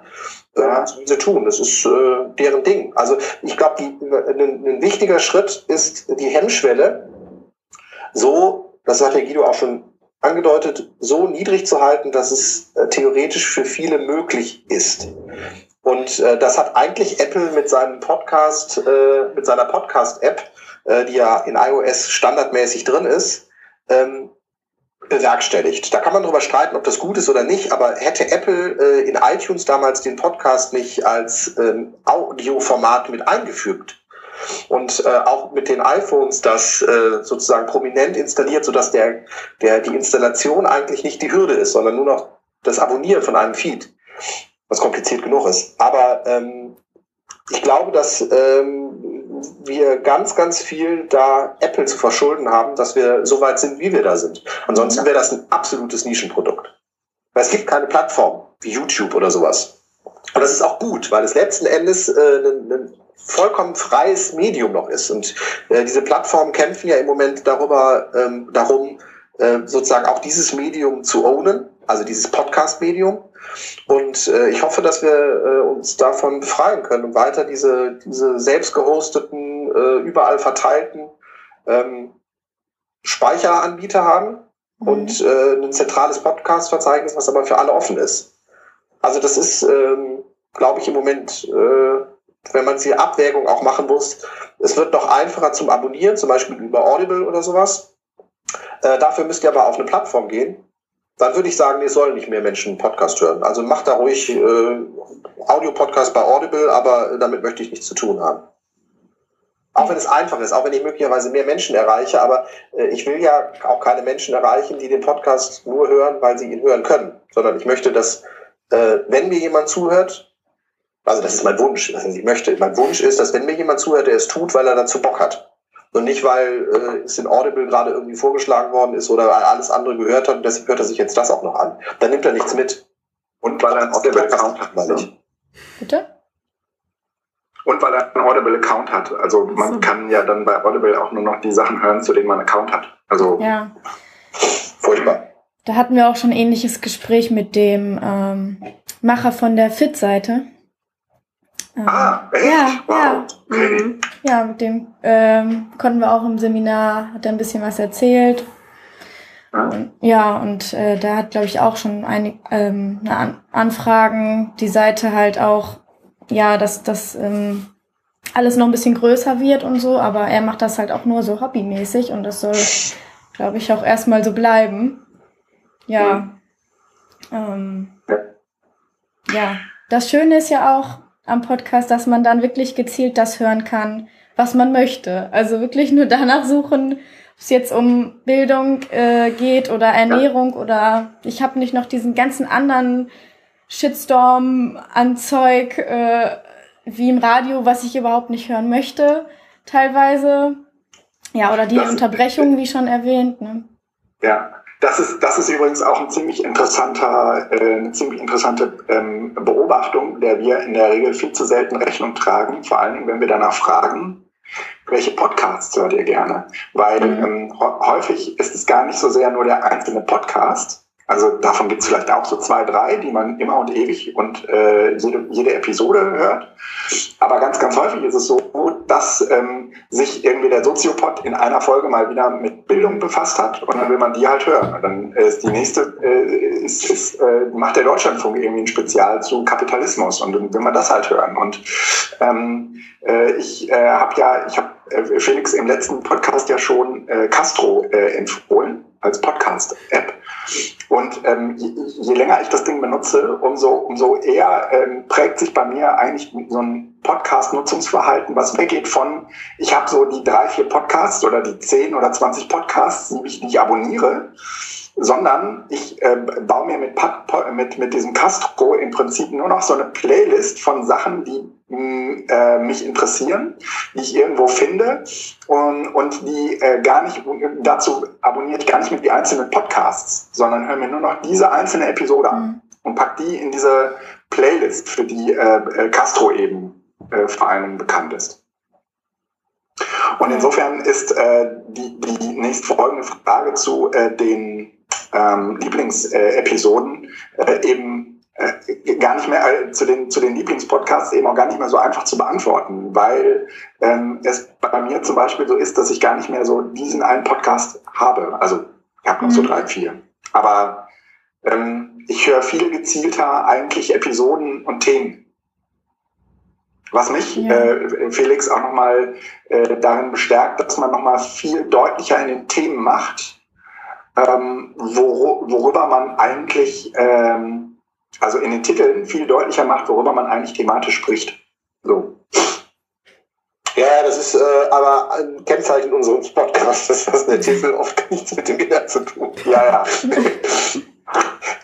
Ja. Was sie tun? Das ist äh, deren Ding. Also ich glaube, ein, ein wichtiger Schritt ist die Hemmschwelle, so, das hat der Guido auch schon angedeutet, so niedrig zu halten, dass es äh, theoretisch für viele möglich ist. Und äh, das hat eigentlich Apple mit seinem Podcast, äh, mit seiner Podcast-App, äh, die ja in iOS standardmäßig drin ist, ähm, bewerkstelligt. Da kann man darüber streiten, ob das gut ist oder nicht, aber hätte Apple äh, in iTunes damals den Podcast nicht als ähm, Audioformat mit eingefügt und äh, auch mit den iPhones das äh, sozusagen prominent installiert, sodass der, der, die Installation eigentlich nicht die Hürde ist, sondern nur noch das Abonnieren von einem Feed, was kompliziert genug ist. Aber ähm, ich glaube, dass ähm, wir ganz, ganz viel da Apple zu verschulden haben, dass wir so weit sind, wie wir da sind. Ansonsten wäre das ein absolutes Nischenprodukt. Weil es gibt keine Plattform wie YouTube oder sowas. Und das ist auch gut, weil es letzten Endes äh, ein, ein vollkommen freies Medium noch ist. Und äh, diese Plattformen kämpfen ja im Moment darüber, ähm, darum, äh, sozusagen auch dieses Medium zu ownen, also dieses Podcast-Medium. Und äh, ich hoffe, dass wir äh, uns davon befreien können und weiter diese, diese selbst gehosteten, äh, überall verteilten ähm, Speicheranbieter haben mhm. und äh, ein zentrales Podcast-Verzeichnis, was aber für alle offen ist. Also das ist, ähm, glaube ich, im Moment, äh, wenn man die Abwägung auch machen muss, es wird noch einfacher zum Abonnieren, zum Beispiel über Audible oder sowas. Äh, dafür müsst ihr aber auf eine Plattform gehen dann würde ich sagen, es sollen nicht mehr Menschen Podcast hören. Also macht da ruhig äh, Audio-Podcast bei Audible, aber damit möchte ich nichts zu tun haben. Auch wenn es einfach ist, auch wenn ich möglicherweise mehr Menschen erreiche, aber äh, ich will ja auch keine Menschen erreichen, die den Podcast nur hören, weil sie ihn hören können, sondern ich möchte, dass, äh, wenn mir jemand zuhört, also das ist mein Wunsch, was ich möchte, mein Wunsch ist, dass wenn mir jemand zuhört, der es tut, weil er dazu Bock hat. Und nicht, weil äh, es in Audible gerade irgendwie vorgeschlagen worden ist oder alles andere gehört hat und deshalb hört er sich jetzt das auch noch an. Dann nimmt er nichts mit. Und weil er einen Audible-Account hat. Weil Bitte? Und weil er einen Audible-Account hat. Also man so. kann ja dann bei Audible auch nur noch die Sachen hören, zu denen man einen Account hat. Also Ja. Furchtbar. Da hatten wir auch schon ein ähnliches Gespräch mit dem ähm, Macher von der Fit-Seite. Ähm, Ah, echt? Ja, wow. ja. Mhm. Ja, mit dem ähm, konnten wir auch im Seminar, hat er ein bisschen was erzählt. Ja. Und, ja, und äh, da hat, glaube ich, auch schon einig, ähm, eine An Anfragen, die Seite halt auch, ja, dass das ähm, alles noch ein bisschen größer wird und so, aber er macht das halt auch nur so hobbymäßig und das soll, glaube ich, auch erstmal so bleiben. Ja. Ähm, Ja. ja, das Schöne ist ja auch am Podcast, dass man dann wirklich gezielt das hören kann, was man möchte. Also wirklich nur danach suchen, ob es jetzt um Bildung äh, geht oder Ernährung oder ich habe nicht noch diesen ganzen anderen Shitstorm an Zeug äh, wie im Radio, was ich überhaupt nicht hören möchte, teilweise. Ja, oder die Das- Unterbrechungen, wie schon erwähnt. Ne? Ja, das ist, das ist übrigens auch ein ziemlich interessanter, äh, eine ziemlich interessante ähm, Beobachtung, der wir in der Regel viel zu selten Rechnung tragen, vor allen Dingen, wenn wir danach fragen, welche Podcasts hört ihr gerne? Weil Mhm. ähm, hä- häufig ist es gar nicht so sehr nur der einzelne Podcast. Also davon gibt es vielleicht auch so zwei, drei, die man immer und ewig und äh, jede, jede Episode hört. Aber ganz, ganz häufig ist es so, dass ähm, sich irgendwie der Soziopod in einer Folge mal wieder mit Bildung befasst hat und dann will man die halt hören. Und dann ist die nächste, äh, ist, ist, äh, macht der Deutschlandfunk irgendwie ein Spezial zu Kapitalismus und dann will man das halt hören. Und ähm, äh, ich äh, habe ja, ich habe äh, Felix im letzten Podcast ja schon äh, Castro äh, empfohlen als Podcast-App. Und ähm, je, je länger ich das Ding benutze, umso, umso eher ähm, prägt sich bei mir eigentlich so ein Podcast-Nutzungsverhalten, was weggeht von, ich habe so die drei, vier Podcasts oder die zehn oder 20 Podcasts, die ich nicht abonniere, sondern ich äh, baue mir mit, mit, mit diesem Castro im Prinzip nur noch so eine Playlist von Sachen, die äh, mich interessieren, die ich irgendwo finde und, und die äh, gar nicht, dazu abonniere ich gar nicht mit die einzelnen Podcasts, sondern höre mir nur noch diese einzelne Episode an Mhm. und pack die in diese Playlist, für die äh, äh, Castro eben äh, vor allem bekannt ist. Und insofern ist die, die nächstfolgende Frage zu den ähm, Lieblingsepisoden eben äh, gar nicht mehr äh, zu den zu den Lieblingspodcasts eben auch gar nicht mehr so einfach zu beantworten, weil ähm, es bei mir zum Beispiel so ist, dass ich gar nicht mehr so diesen einen Podcast habe. Also ich habe noch so Mhm. drei, vier. Aber ähm, ich höre viel gezielter eigentlich Episoden und Themen. Was mich, Ja. äh, Felix, auch nochmal äh, darin bestärkt, dass man nochmal viel deutlicher in den Themen macht, ähm, wor worüber man eigentlich, ähm, also in den Titeln viel deutlicher macht, worüber man eigentlich thematisch spricht. So. Ja, das ist äh, aber ein Kennzeichen unseres Podcasts, dass das der Titel oft nichts mit dem Inhalt zu tun hat. Ja, ja.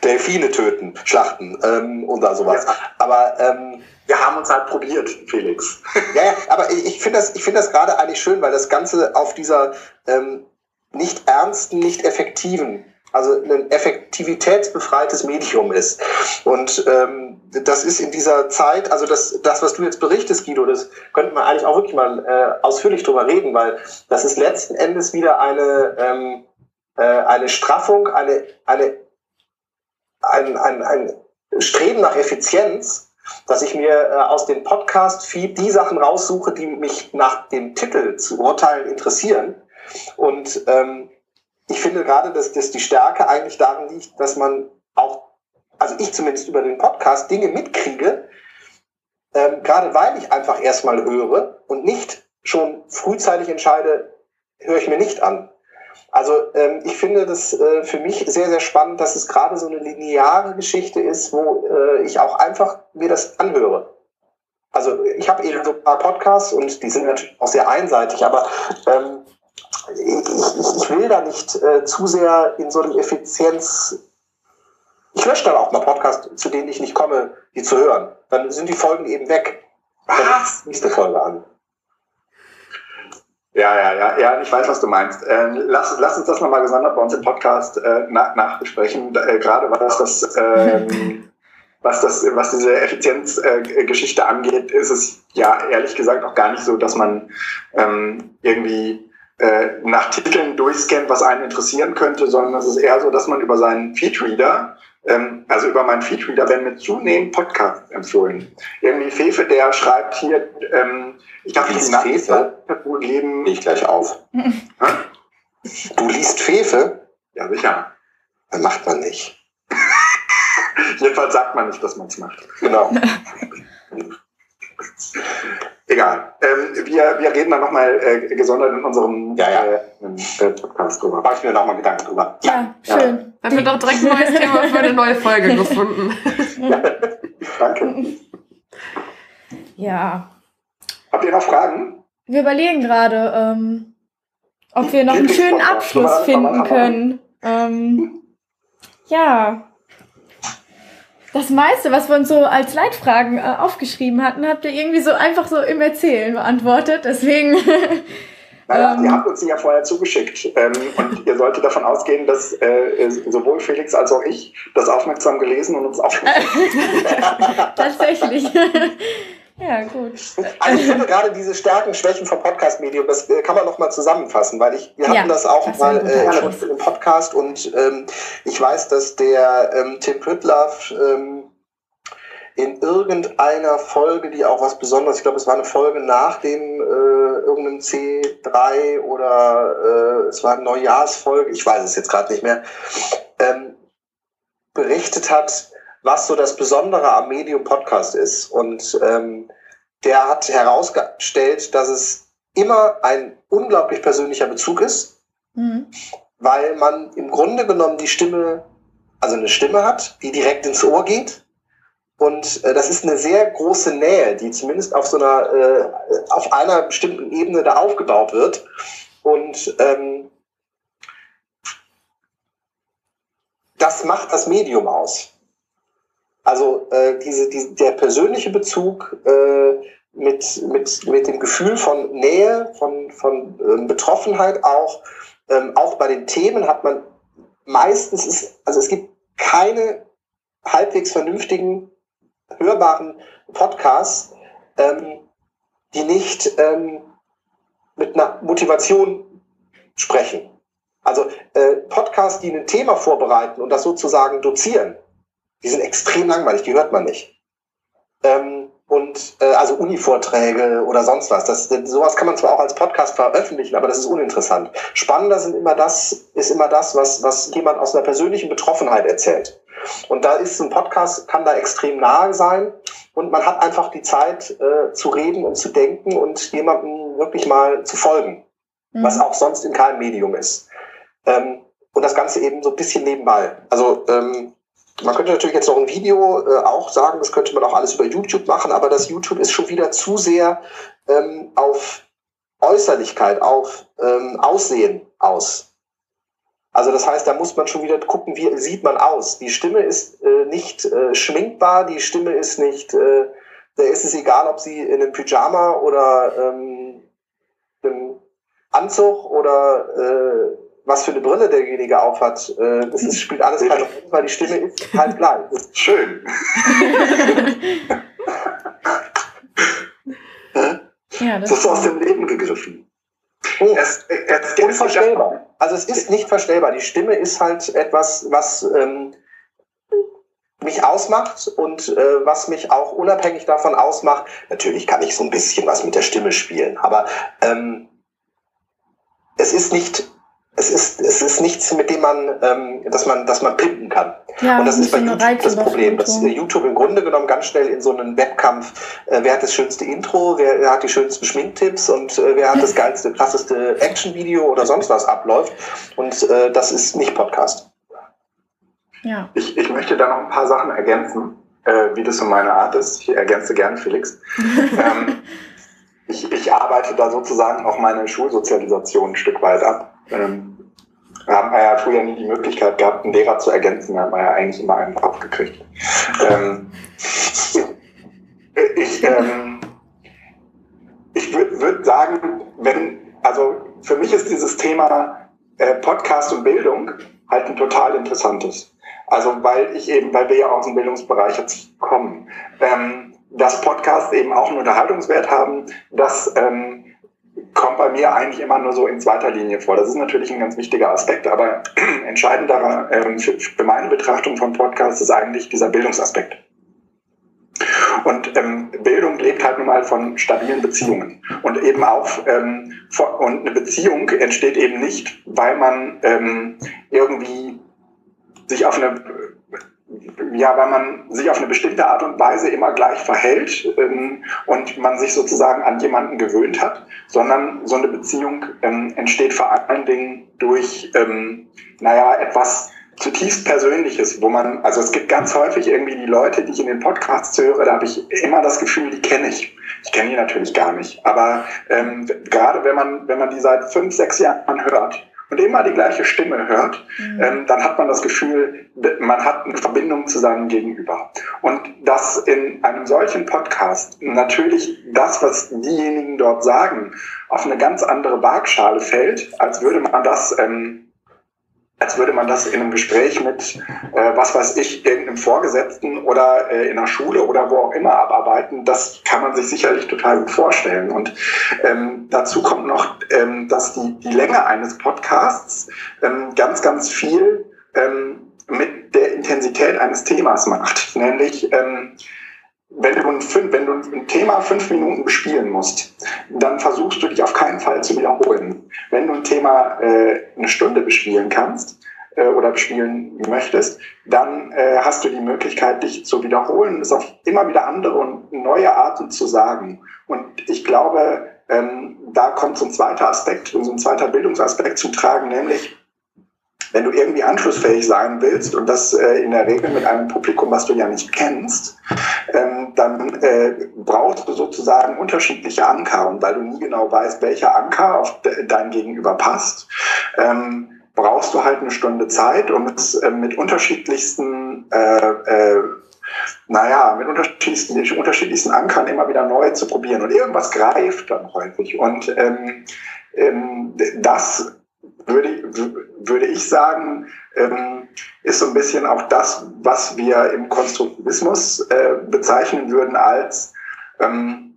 Delfine töten, schlachten ähm, und da sowas. Aber ähm, Wir haben uns halt probiert, Felix. ja, ja, aber ich, ich finde das, ich finde das gerade eigentlich schön, weil das Ganze auf dieser ähm, nicht ernsten, nicht effektiven, also ein effektivitätsbefreites Medium ist. Und ähm, das ist in dieser Zeit, also das, das, was du jetzt berichtest, Guido, das könnte man eigentlich auch wirklich mal äh, ausführlich drüber reden, weil das ist letzten Endes wieder eine, ähm, äh, eine Straffung, eine, eine, ein, ein, ein Streben nach Effizienz, dass ich mir äh, aus dem Podcast-Feed die Sachen raussuche, die mich nach dem Titel zu urteilen interessieren. Und ähm, ich finde gerade, dass, dass die Stärke eigentlich darin liegt, dass man auch, also ich zumindest über den Podcast Dinge mitkriege, ähm, gerade weil ich einfach erstmal höre und nicht schon frühzeitig entscheide, höre ich mir nicht an. Also ähm, ich finde das äh, für mich sehr, sehr spannend, dass es gerade so eine lineare Geschichte ist, wo äh, ich auch einfach mir das anhöre. Also ich habe eben so ein paar Podcasts und die sind natürlich auch sehr einseitig, aber ähm, ich, ich, ich will da nicht äh, zu sehr in so einem Effizienz. Ich lösche dann auch mal Podcasts, zu denen ich nicht komme, die zu hören. Dann sind die Folgen eben weg. Was? Nächste Folge an. Ja, ja, ja, ja, ich weiß, was du meinst. Ähm, lass, lass uns das nochmal gesondert bei uns im Podcast äh, nach, nachbesprechen. Äh, gerade was das, ähm, was das, was diese Effizienzgeschichte äh, angeht, ist es ja ehrlich gesagt auch gar nicht so, dass man ähm, irgendwie äh, nach Titeln durchscannt, was einen interessieren könnte, sondern es ist eher so, dass man über seinen Feedreader ähm, also über meinen Feedreader werden mir zunehmend Podcasts empfohlen. Irgendwie Fefe, der schreibt hier, ähm, ich habe die Fefe gegeben. ich gleich auf. du liest Fefe? Ja, sicher. Das macht man nicht. Jedenfalls sagt man nicht, dass man es macht. Genau. Egal. Ähm, wir, wir reden da nochmal äh, gesondert in unserem ja, ja. Äh, Podcast drüber. Mach ich mir nochmal Gedanken drüber. Ja, ja schön. Ja. Dann wird doch direkt ein neues Thema für eine neue Folge gefunden. Danke. Ja. Habt ihr noch Fragen? Wir überlegen gerade, ähm, ob wir noch einen schönen Abschluss finden können. Ähm, ja, das meiste, was wir uns so als Leitfragen äh, aufgeschrieben hatten, habt ihr irgendwie so einfach so im Erzählen beantwortet. Deswegen. Naja, ähm, ihr habt uns die ja vorher zugeschickt. Ähm, und ihr solltet davon ausgehen, dass äh, sowohl Felix als auch ich das aufmerksam gelesen und uns aufgeschrieben Tatsächlich. Ja, gut. Also ich finde gerade diese Stärken, Schwächen vom Podcast-Medium, das äh, kann man noch mal zusammenfassen, weil ich, wir hatten ja, das auch das mal äh, im Podcast und ähm, ich weiß, dass der ähm, Tim Püttlaff ähm, in irgendeiner Folge, die auch was Besonderes, ich glaube, es war eine Folge nach dem äh, irgendeinem C3 oder äh, es war eine Neujahrsfolge, ich weiß es jetzt gerade nicht mehr, ähm, berichtet hat, was so das Besondere am Medium Podcast ist. Und ähm, der hat herausgestellt, dass es immer ein unglaublich persönlicher Bezug ist, mhm. weil man im Grunde genommen die Stimme, also eine Stimme hat, die direkt ins Ohr geht. Und äh, das ist eine sehr große Nähe, die zumindest auf so einer, äh, auf einer bestimmten Ebene da aufgebaut wird. Und ähm, das macht das Medium aus. Also äh, diese, diese, der persönliche Bezug äh, mit, mit, mit dem Gefühl von Nähe, von, von ähm, Betroffenheit auch, ähm, auch bei den Themen hat man meistens, ist, also es gibt keine halbwegs vernünftigen, hörbaren Podcasts, ähm, die nicht ähm, mit einer Motivation sprechen. Also äh, Podcasts, die ein Thema vorbereiten und das sozusagen dozieren, die sind extrem langweilig, die hört man nicht. Ähm, und äh, also Uni-Vorträge oder sonst was. Das, sowas kann man zwar auch als Podcast veröffentlichen, aber das ist uninteressant. Spannender sind immer das, ist immer das, was, was jemand aus einer persönlichen Betroffenheit erzählt. Und da ist ein Podcast, kann da extrem nahe sein und man hat einfach die Zeit äh, zu reden und zu denken und jemandem wirklich mal zu folgen, mhm. was auch sonst in keinem Medium ist. Ähm, und das Ganze eben so ein bisschen nebenbei. Also ähm, man könnte natürlich jetzt noch ein Video äh, auch sagen, das könnte man auch alles über YouTube machen, aber das YouTube ist schon wieder zu sehr ähm, auf Äußerlichkeit, auf ähm, Aussehen aus. Also das heißt, da muss man schon wieder gucken, wie sieht man aus. Die Stimme ist äh, nicht äh, schminkbar, die Stimme ist nicht, äh, da ist es egal, ob sie in einem Pyjama oder ähm, einem Anzug oder äh, was für eine Brille derjenige aufhat. Äh, das ist, spielt alles keine Rolle, weil die Stimme ist halt gleich. Das ist schön. ja, das, das ist aus dem Leben gegriffen. Oh, es, es, es unvorstellbar. Also es ist nicht verstellbar. Die Stimme ist halt etwas, was ähm, mich ausmacht und äh, was mich auch unabhängig davon ausmacht. Natürlich kann ich so ein bisschen was mit der Stimme spielen, aber ähm, es ist nicht es ist, es ist nichts, mit dem man, ähm, dass man, dass man pimpen kann. Ja, und das ist bei YouTube das Problem, dass Reizüberflutung. YouTube im Grunde genommen ganz schnell in so einen Wettkampf, äh, wer hat das schönste Intro, wer, wer hat die schönsten Schminktipps und äh, wer hat das geilste, krasseste Actionvideo oder sonst was abläuft. Und äh, das ist nicht Podcast. Ja. Ich, ich möchte da noch ein paar Sachen ergänzen, äh, wie das so meine Art ist. Ich ergänze gerne Felix. ähm, ich, ich arbeite da sozusagen auch meine Schulsozialisation ein Stück weit ab. Ähm, haben wir ja früher nie die Möglichkeit gehabt, einen Lehrer zu ergänzen. Da hat man ja eigentlich immer einen aufgekriegt. Ähm, ich ähm, ich würde würd sagen, wenn, also für mich ist dieses Thema äh, Podcast und Bildung halt ein total interessantes. Also weil ich eben, weil wir ja aus dem Bildungsbereich jetzt kommen, ähm, dass Podcasts eben auch einen Unterhaltungswert haben, das ähm, kommt bei mir eigentlich immer nur so in zweiter Linie vor. Das ist natürlich ein ganz wichtiger Aspekt, aber entscheidender ähm, für, für meine Betrachtung von Podcasts ist eigentlich dieser Bildungsaspekt. Und ähm, Bildung lebt halt nun mal von stabilen Beziehungen. Und eben auch, ähm, von, und eine Beziehung entsteht eben nicht, weil man ähm, irgendwie sich auf eine, ja, weil man sich auf eine bestimmte Art und Weise immer gleich verhält ähm, und man sich sozusagen an jemanden gewöhnt hat, sondern so eine Beziehung ähm, entsteht vor allen Dingen durch, ähm, naja, etwas zutiefst Persönliches, wo man, also es gibt ganz häufig irgendwie die Leute, die ich in den Podcasts höre, da habe ich immer das Gefühl, die kenne ich. Ich kenne die natürlich gar nicht, aber ähm, gerade wenn man, wenn man die seit fünf, sechs Jahren hört und immer die gleiche Stimme hört, Mhm. ähm, dann hat man das Gefühl, man hat eine Verbindung zu seinem Gegenüber. Und dass in einem solchen Podcast natürlich das, was diejenigen dort sagen, auf eine ganz andere Waagschale fällt, als würde man das ähm, als würde man das in einem Gespräch mit, äh, was weiß ich, irgendeinem Vorgesetzten oder äh, in einer Schule oder wo auch immer abarbeiten, das kann man sich sicherlich total gut vorstellen. Und ähm, dazu kommt noch, ähm, dass die, die Länge eines Podcasts ähm, ganz, ganz viel ähm, mit der Intensität eines Themas macht. Nämlich, ähm, wenn du, ein, wenn du ein Thema fünf Minuten bespielen musst, dann versuchst du dich auf keinen Fall zu wiederholen. Wenn du ein Thema äh, eine Stunde bespielen kannst äh, oder bespielen möchtest, dann äh, hast du die Möglichkeit, dich zu wiederholen, es auf immer wieder andere und neue Arten zu sagen. Und ich glaube, ähm, da kommt so ein zweiter Aspekt, so ein zweiter Bildungsaspekt zum Tragen, nämlich wenn du irgendwie anschlussfähig sein willst und das äh, in der Regel mit einem Publikum, was du ja nicht kennst, ähm, dann äh, brauchst du sozusagen unterschiedliche Anker. Und weil du nie genau weißt, welcher Anker auf de dein Gegenüber passt, ähm, brauchst du halt eine Stunde Zeit, um es äh, mit unterschiedlichsten, äh, äh, naja, mit unterschiedlichsten, unterschiedlichsten Ankern immer wieder neu zu probieren. Und irgendwas greift dann häufig. Und ähm, ähm, das würde, würde ich sagen, ähm, ist so ein bisschen auch das, was wir im Konstruktivismus äh, bezeichnen würden als ähm,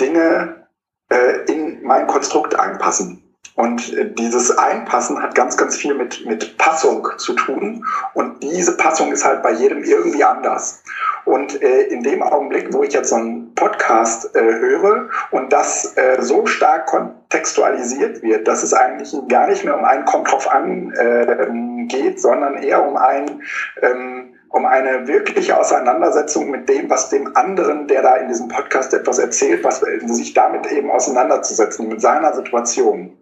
Dinge äh, in mein Konstrukt einpassen. Und äh, dieses Einpassen hat ganz, ganz viel mit, mit Passung zu tun. Und diese Passung ist halt bei jedem irgendwie anders. Und äh, in dem Augenblick, wo ich jetzt so einen Podcast äh, höre und das äh, so stark kontextualisiert wird, dass es eigentlich gar nicht mehr um ein Kommt drauf an äh, geht, sondern eher um ein ähm, um eine wirkliche Auseinandersetzung mit dem, was dem anderen, der da in diesem Podcast etwas erzählt, was sich damit eben auseinanderzusetzen, mit seiner Situation.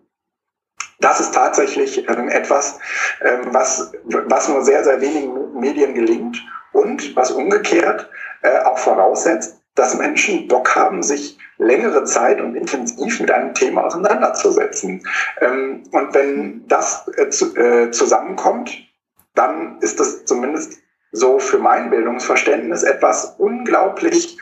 Das ist tatsächlich ähm, etwas, ähm, was, was nur sehr, sehr wenigen Medien gelingt und was umgekehrt äh, auch voraussetzt, dass Menschen Bock haben, sich längere Zeit und intensiv mit einem Thema auseinanderzusetzen. Ähm, und wenn das äh, äh, zusammenkommt, dann ist das zumindest so für mein Bildungsverständnis etwas unglaublich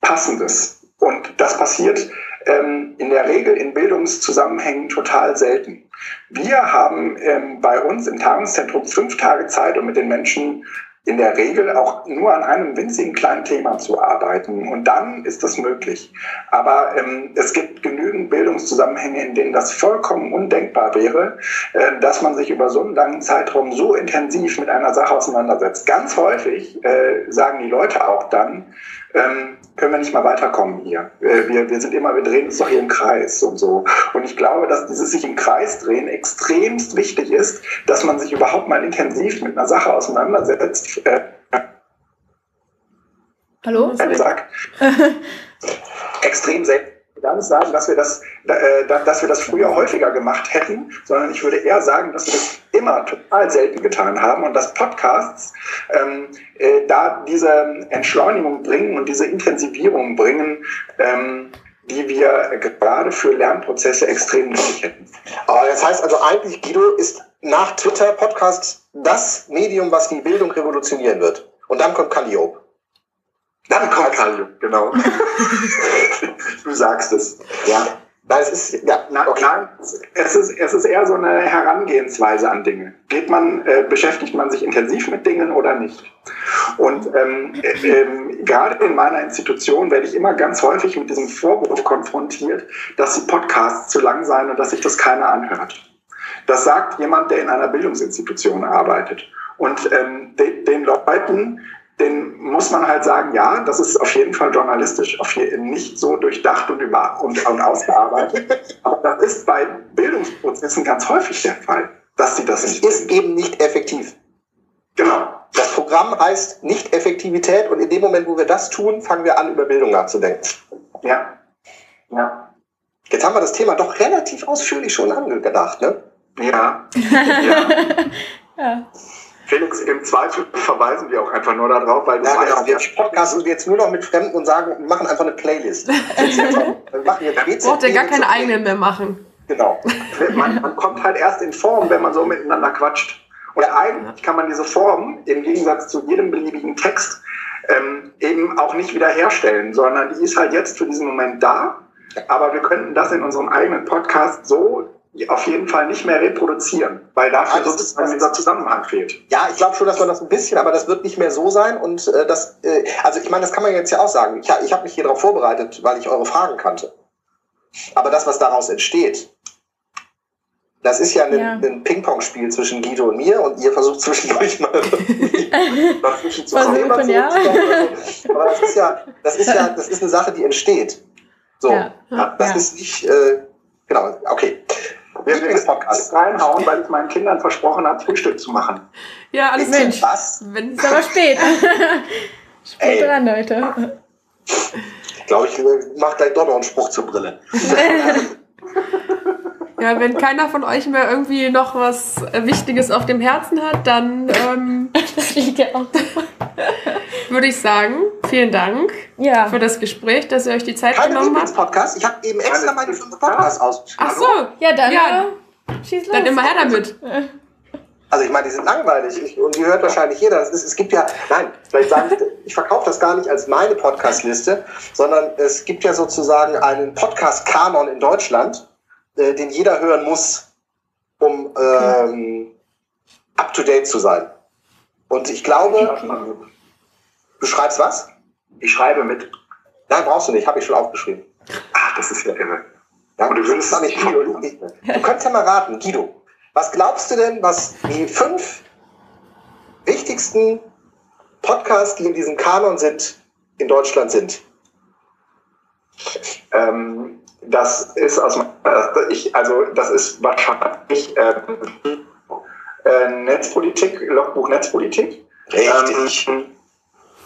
Passendes. Und das passiert ähm, in der Regel in Bildungszusammenhängen total selten. Wir haben ähm, bei uns im Tagungszentrum fünf Tage Zeit, um mit den Menschen in der Regel auch nur an einem winzigen kleinen Thema zu arbeiten. Und dann ist das möglich. Aber ähm, es gibt genügend Bildungszusammenhänge, in denen das vollkommen undenkbar wäre, äh, dass man sich über so einen langen Zeitraum so intensiv mit einer Sache auseinandersetzt. Ganz häufig äh, sagen die Leute auch dann, ähm, können wir nicht mal weiterkommen hier. Äh, wir, wir sind immer, wir drehen uns doch hier im Kreis und so. Und ich glaube, dass dieses sich im Kreis drehen extremst wichtig ist, dass man sich überhaupt mal intensiv mit einer Sache auseinandersetzt. Äh, Hallo? Sag. Extrem selten gar nicht sagen, dass wir das, äh, dass wir das früher häufiger gemacht hätten, sondern ich würde eher sagen, dass wir das immer total selten getan haben und dass Podcasts ähm, äh, da diese Entschleunigung bringen und diese Intensivierung bringen, ähm, die wir gerade für Lernprozesse extrem nötig hätten. Aber das heißt also eigentlich, Guido, ist nach Twitter Podcast das Medium, was die Bildung revolutionieren wird. Und dann kommt Calliope. Dann kommt Kalium, genau. du sagst es. Ja. Es ist, ja, na, okay. nein, es ist, es ist eher so eine Herangehensweise an Dinge. Geht man, äh, beschäftigt man sich intensiv mit Dingen oder nicht? Und ähm, äh, äh, gerade in meiner Institution werde ich immer ganz häufig mit diesem Vorwurf konfrontiert, dass die Podcasts zu lang seien und dass sich das keiner anhört. Das sagt jemand, der in einer Bildungsinstitution arbeitet. Und ähm, de, den Leuten den muss man halt sagen, ja, das ist auf jeden Fall journalistisch, auf jeden, nicht so durchdacht und, über, und, und ausgearbeitet. Aber das ist bei Bildungsprozessen ganz häufig der Fall, dass sie das nicht. Es ist eben nicht effektiv. Genau. Das Programm heißt nicht Effektivität und in dem Moment, wo wir das tun, fangen wir an, über Bildung nachzudenken. Ja. Ja. Jetzt haben wir das Thema doch relativ ausführlich schon angedacht, ne? Ja. ja. ja. Felix, im Zweifel verweisen wir auch einfach nur darauf, weil du ja, genau. Wir podcasten jetzt nur noch mit Fremden und sagen, wir machen einfach eine Playlist. wir machen jetzt Braucht ihr gar keine eigenen mehr machen. Genau. Man, man, kommt halt erst in Form, wenn man so miteinander quatscht. Und eigentlich kann man diese Form im Gegensatz zu jedem beliebigen Text ähm, eben auch nicht wiederherstellen, sondern die ist halt jetzt für diesen Moment da. Aber wir könnten das in unserem eigenen Podcast so auf jeden Fall nicht mehr reproduzieren, weil dafür ja, sozusagen dieser Zusammenhang fehlt. Ja, ich glaube schon, dass man das ein bisschen, aber das wird nicht mehr so sein. Und äh, das, äh, also ich meine, das kann man jetzt ja auch sagen. Ich, ich habe mich hier darauf vorbereitet, weil ich eure Fragen kannte. Aber das, was daraus entsteht, das ist ja ein, ja. ein Ping-Pong-Spiel zwischen Guido und mir und ihr versucht zwischendurch mal dazwischen zu kommen. Ja. Aber das ist ja, das ist ja, das ist eine Sache, die entsteht. So, ja. das ist nicht, äh, genau, okay. Wir Lieblingspodcast reinhauen, weil ich meinen Kindern versprochen habe, Frühstück zu machen. Ja, alles Mensch. Was? Wenn es aber spät. spät Ey. dran, Leute. Ich glaube, ich mache gleich doch noch einen Spruch zur Brille. Ja, wenn keiner von euch mehr irgendwie noch was Wichtiges auf dem Herzen hat, dann ähm, das liegt ja auch. würde ich sagen, vielen Dank ja. für das Gespräch, dass ihr euch die Zeit Keine genommen habt. Podcast. Ich habe eben extra meine fünf Podcasts ausgeschrieben. Ach so, ja dann. Ja. Äh, schieß los. Dann immer her damit. Also ich meine, die sind langweilig ich, und die hört wahrscheinlich jeder. Ist, es gibt ja, nein, vielleicht sagen ich, ich verkaufe das gar nicht als meine Podcast-Liste, sondern es gibt ja sozusagen einen Podcast-Kanon in Deutschland äh, den jeder hören muss, um ähm, up to date zu sein. Und ich glaube, du schreibst was? Ich schreibe mit. Nein, brauchst du nicht, habe ich schon aufgeschrieben. Ach, das ist ja irre. Ja, du es nicht Guido, du, du könntest ja mal raten, Guido. Was glaubst du denn, was die fünf wichtigsten Podcasts, die in diesem Kanon sind, in Deutschland sind? Ähm, das ist aus ich, also das ist wahrscheinlich äh, äh, Netzpolitik, Logbuch Netzpolitik. Richtig. Ähm,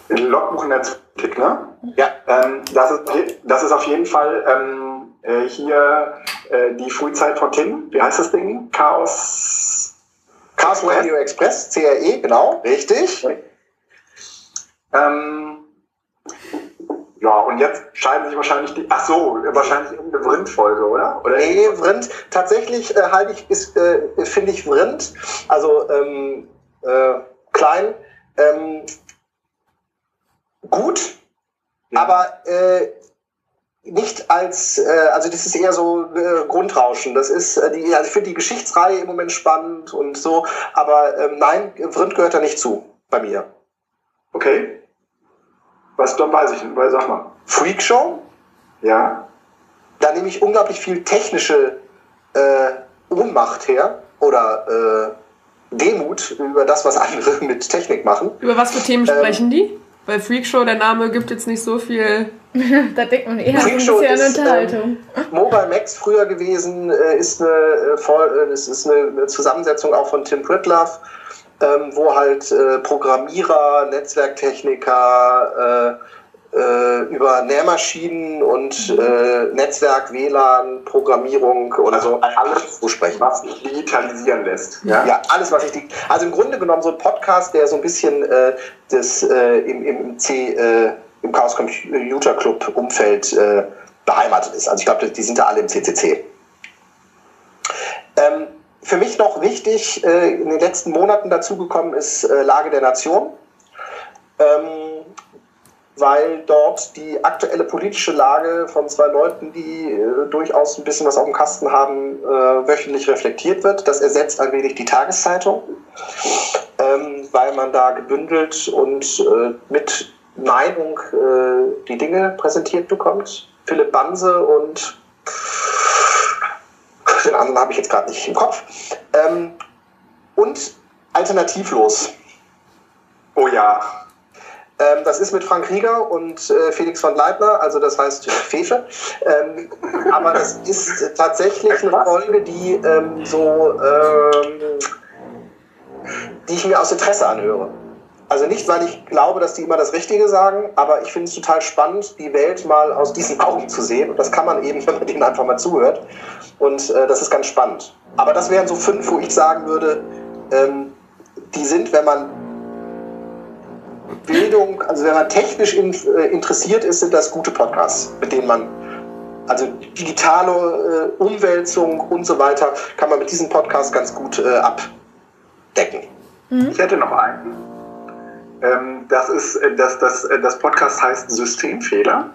Logbuch Netzpolitik, ne? Ja. Ähm, das, ist, das ist auf jeden Fall ähm, äh, hier äh, die Frühzeit von Tim. Wie heißt das Ding? Chaos. Chaos Radio Express, CRE, genau, richtig. Ähm, ja, und jetzt scheiden sich wahrscheinlich die, ach so, wahrscheinlich irgendeine Vrind-Folge, oder? oder? Nee, Vrind, tatsächlich äh, halte ich, ist, äh, finde ich Vrind, also ähm, äh, klein, ähm, gut, ja. aber äh, nicht als, äh, also das ist eher so äh, Grundrauschen. Das ist äh, die, also ich finde die Geschichtsreihe im Moment spannend und so, aber ähm, nein, Vrind gehört da nicht zu bei mir. Okay. Was, dann weiß ich nicht, weil sag mal. Freakshow? Ja. Da nehme ich unglaublich viel technische äh, Ohnmacht her oder äh, Demut über das, was andere mit Technik machen. Über was für Themen ähm, sprechen die? Weil Freakshow, der Name gibt jetzt nicht so viel. da denkt man eher so ein Freakshow bisschen an ist, Unterhaltung. Ähm, Mobile Max früher gewesen, äh, ist eine, äh, voll, äh, ist eine, Zusammensetzung auch von Tim Pritlove, ähm, wo halt äh, Programmierer, Netzwerktechniker, äh, äh, über Nährmaschinen und äh, Netzwerk, WLAN, Programmierung und Also alles so sprechen. Was sich digitalisieren lässt. Ja? Ja, alles, was ich die. Also im Grunde genommen so ein Podcast, der so ein bisschen äh, das äh, im, im C, äh, im Chaos Computer Club Umfeld äh, beheimatet ist. Also ich glaube, die sind da alle im CCC. Ähm, für mich noch wichtig, äh, in den letzten Monaten dazugekommen ist äh, Lage der Nation. Ähm, weil dort die aktuelle politische Lage von zwei Leuten, die äh, durchaus ein bisschen was auf dem Kasten haben, äh, wöchentlich reflektiert wird. Das ersetzt ein wenig die Tageszeitung, ähm, weil man da gebündelt und äh, mit Meinung äh, die Dinge präsentiert bekommt. Philipp Banse und den anderen habe ich jetzt gerade nicht im Kopf. Ähm, und alternativlos. Oh ja. Ähm, das ist mit Frank Rieger und äh, Felix von Leitner, also das heißt Fefe. Ähm, aber das ist tatsächlich eine Folge, die ähm, so, ähm, die ich mir aus Interesse anhöre. Also nicht, weil ich glaube, dass die immer das Richtige sagen, aber ich finde es total spannend, die Welt mal aus diesen Augen zu sehen. Und das kann man eben, wenn man denen einfach mal zuhört. Und äh, das ist ganz spannend. Aber das wären so fünf, wo ich sagen würde, ähm, die sind, wenn man Bildung, also wenn man technisch in, äh, interessiert ist, sind das gute Podcasts, mit denen man, also digitale äh, Umwälzung und so weiter, kann man mit diesem Podcast ganz gut äh, abdecken. Ich hätte noch einen. Ähm, das ist, äh, das, das, äh, das Podcast heißt Systemfehler.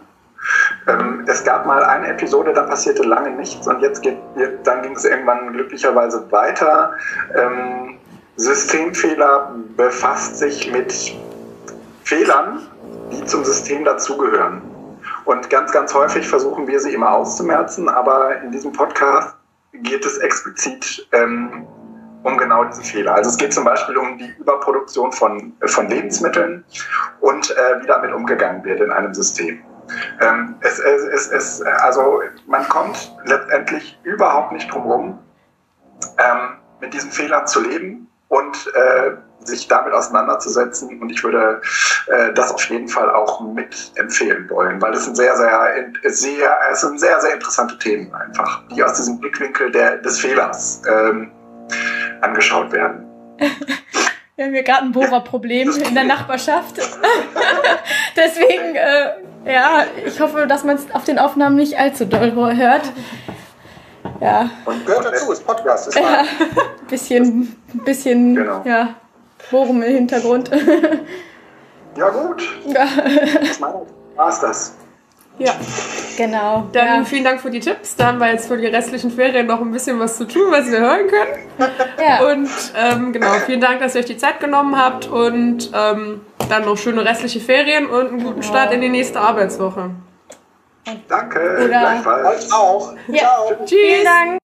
Ähm, es gab mal eine Episode, da passierte lange nichts und jetzt geht, dann ging es irgendwann glücklicherweise weiter. Ähm, Systemfehler befasst sich mit Fehlern, die zum System dazugehören. Und ganz, ganz häufig versuchen wir sie immer auszumerzen, aber in diesem Podcast geht es explizit ähm, um genau diese Fehler. Also es geht zum Beispiel um die Überproduktion von, von Lebensmitteln und äh, wie damit umgegangen wird in einem System. Ähm, es, es, es, also man kommt letztendlich überhaupt nicht drum herum, ähm, mit diesen Fehlern zu leben und äh, sich damit auseinanderzusetzen. Und ich würde äh, das auf jeden Fall auch mit empfehlen wollen, weil es sind sehr, sehr, sehr, es sind sehr, sehr interessante Themen einfach, die aus diesem Blickwinkel der, des Fehlers ähm, angeschaut werden. Wir haben hier gerade ein Bohrerproblem in der Nachbarschaft. Deswegen, äh, ja, ich hoffe, dass man es auf den Aufnahmen nicht allzu doll hört. Ja, Und gehört dazu, ist Podcast. Ist ja ein bisschen, bisschen, Genau. ja, Bohren im Hintergrund. Ja gut, ja, aus meiner Sicht war es das. Ja, genau. dann ja. vielen Dank für die Tipps. Da haben wir jetzt für die restlichen Ferien noch ein bisschen was zu tun, was wir hören können. Ja. Und ähm, genau, vielen Dank, dass ihr euch die Zeit genommen habt und ähm, dann noch schöne restliche Ferien und einen guten Start in die nächste Arbeitswoche. Danke, Oder- gleichfalls. euch auch. Ja. Ciao. Tschüss! Vielen Dank.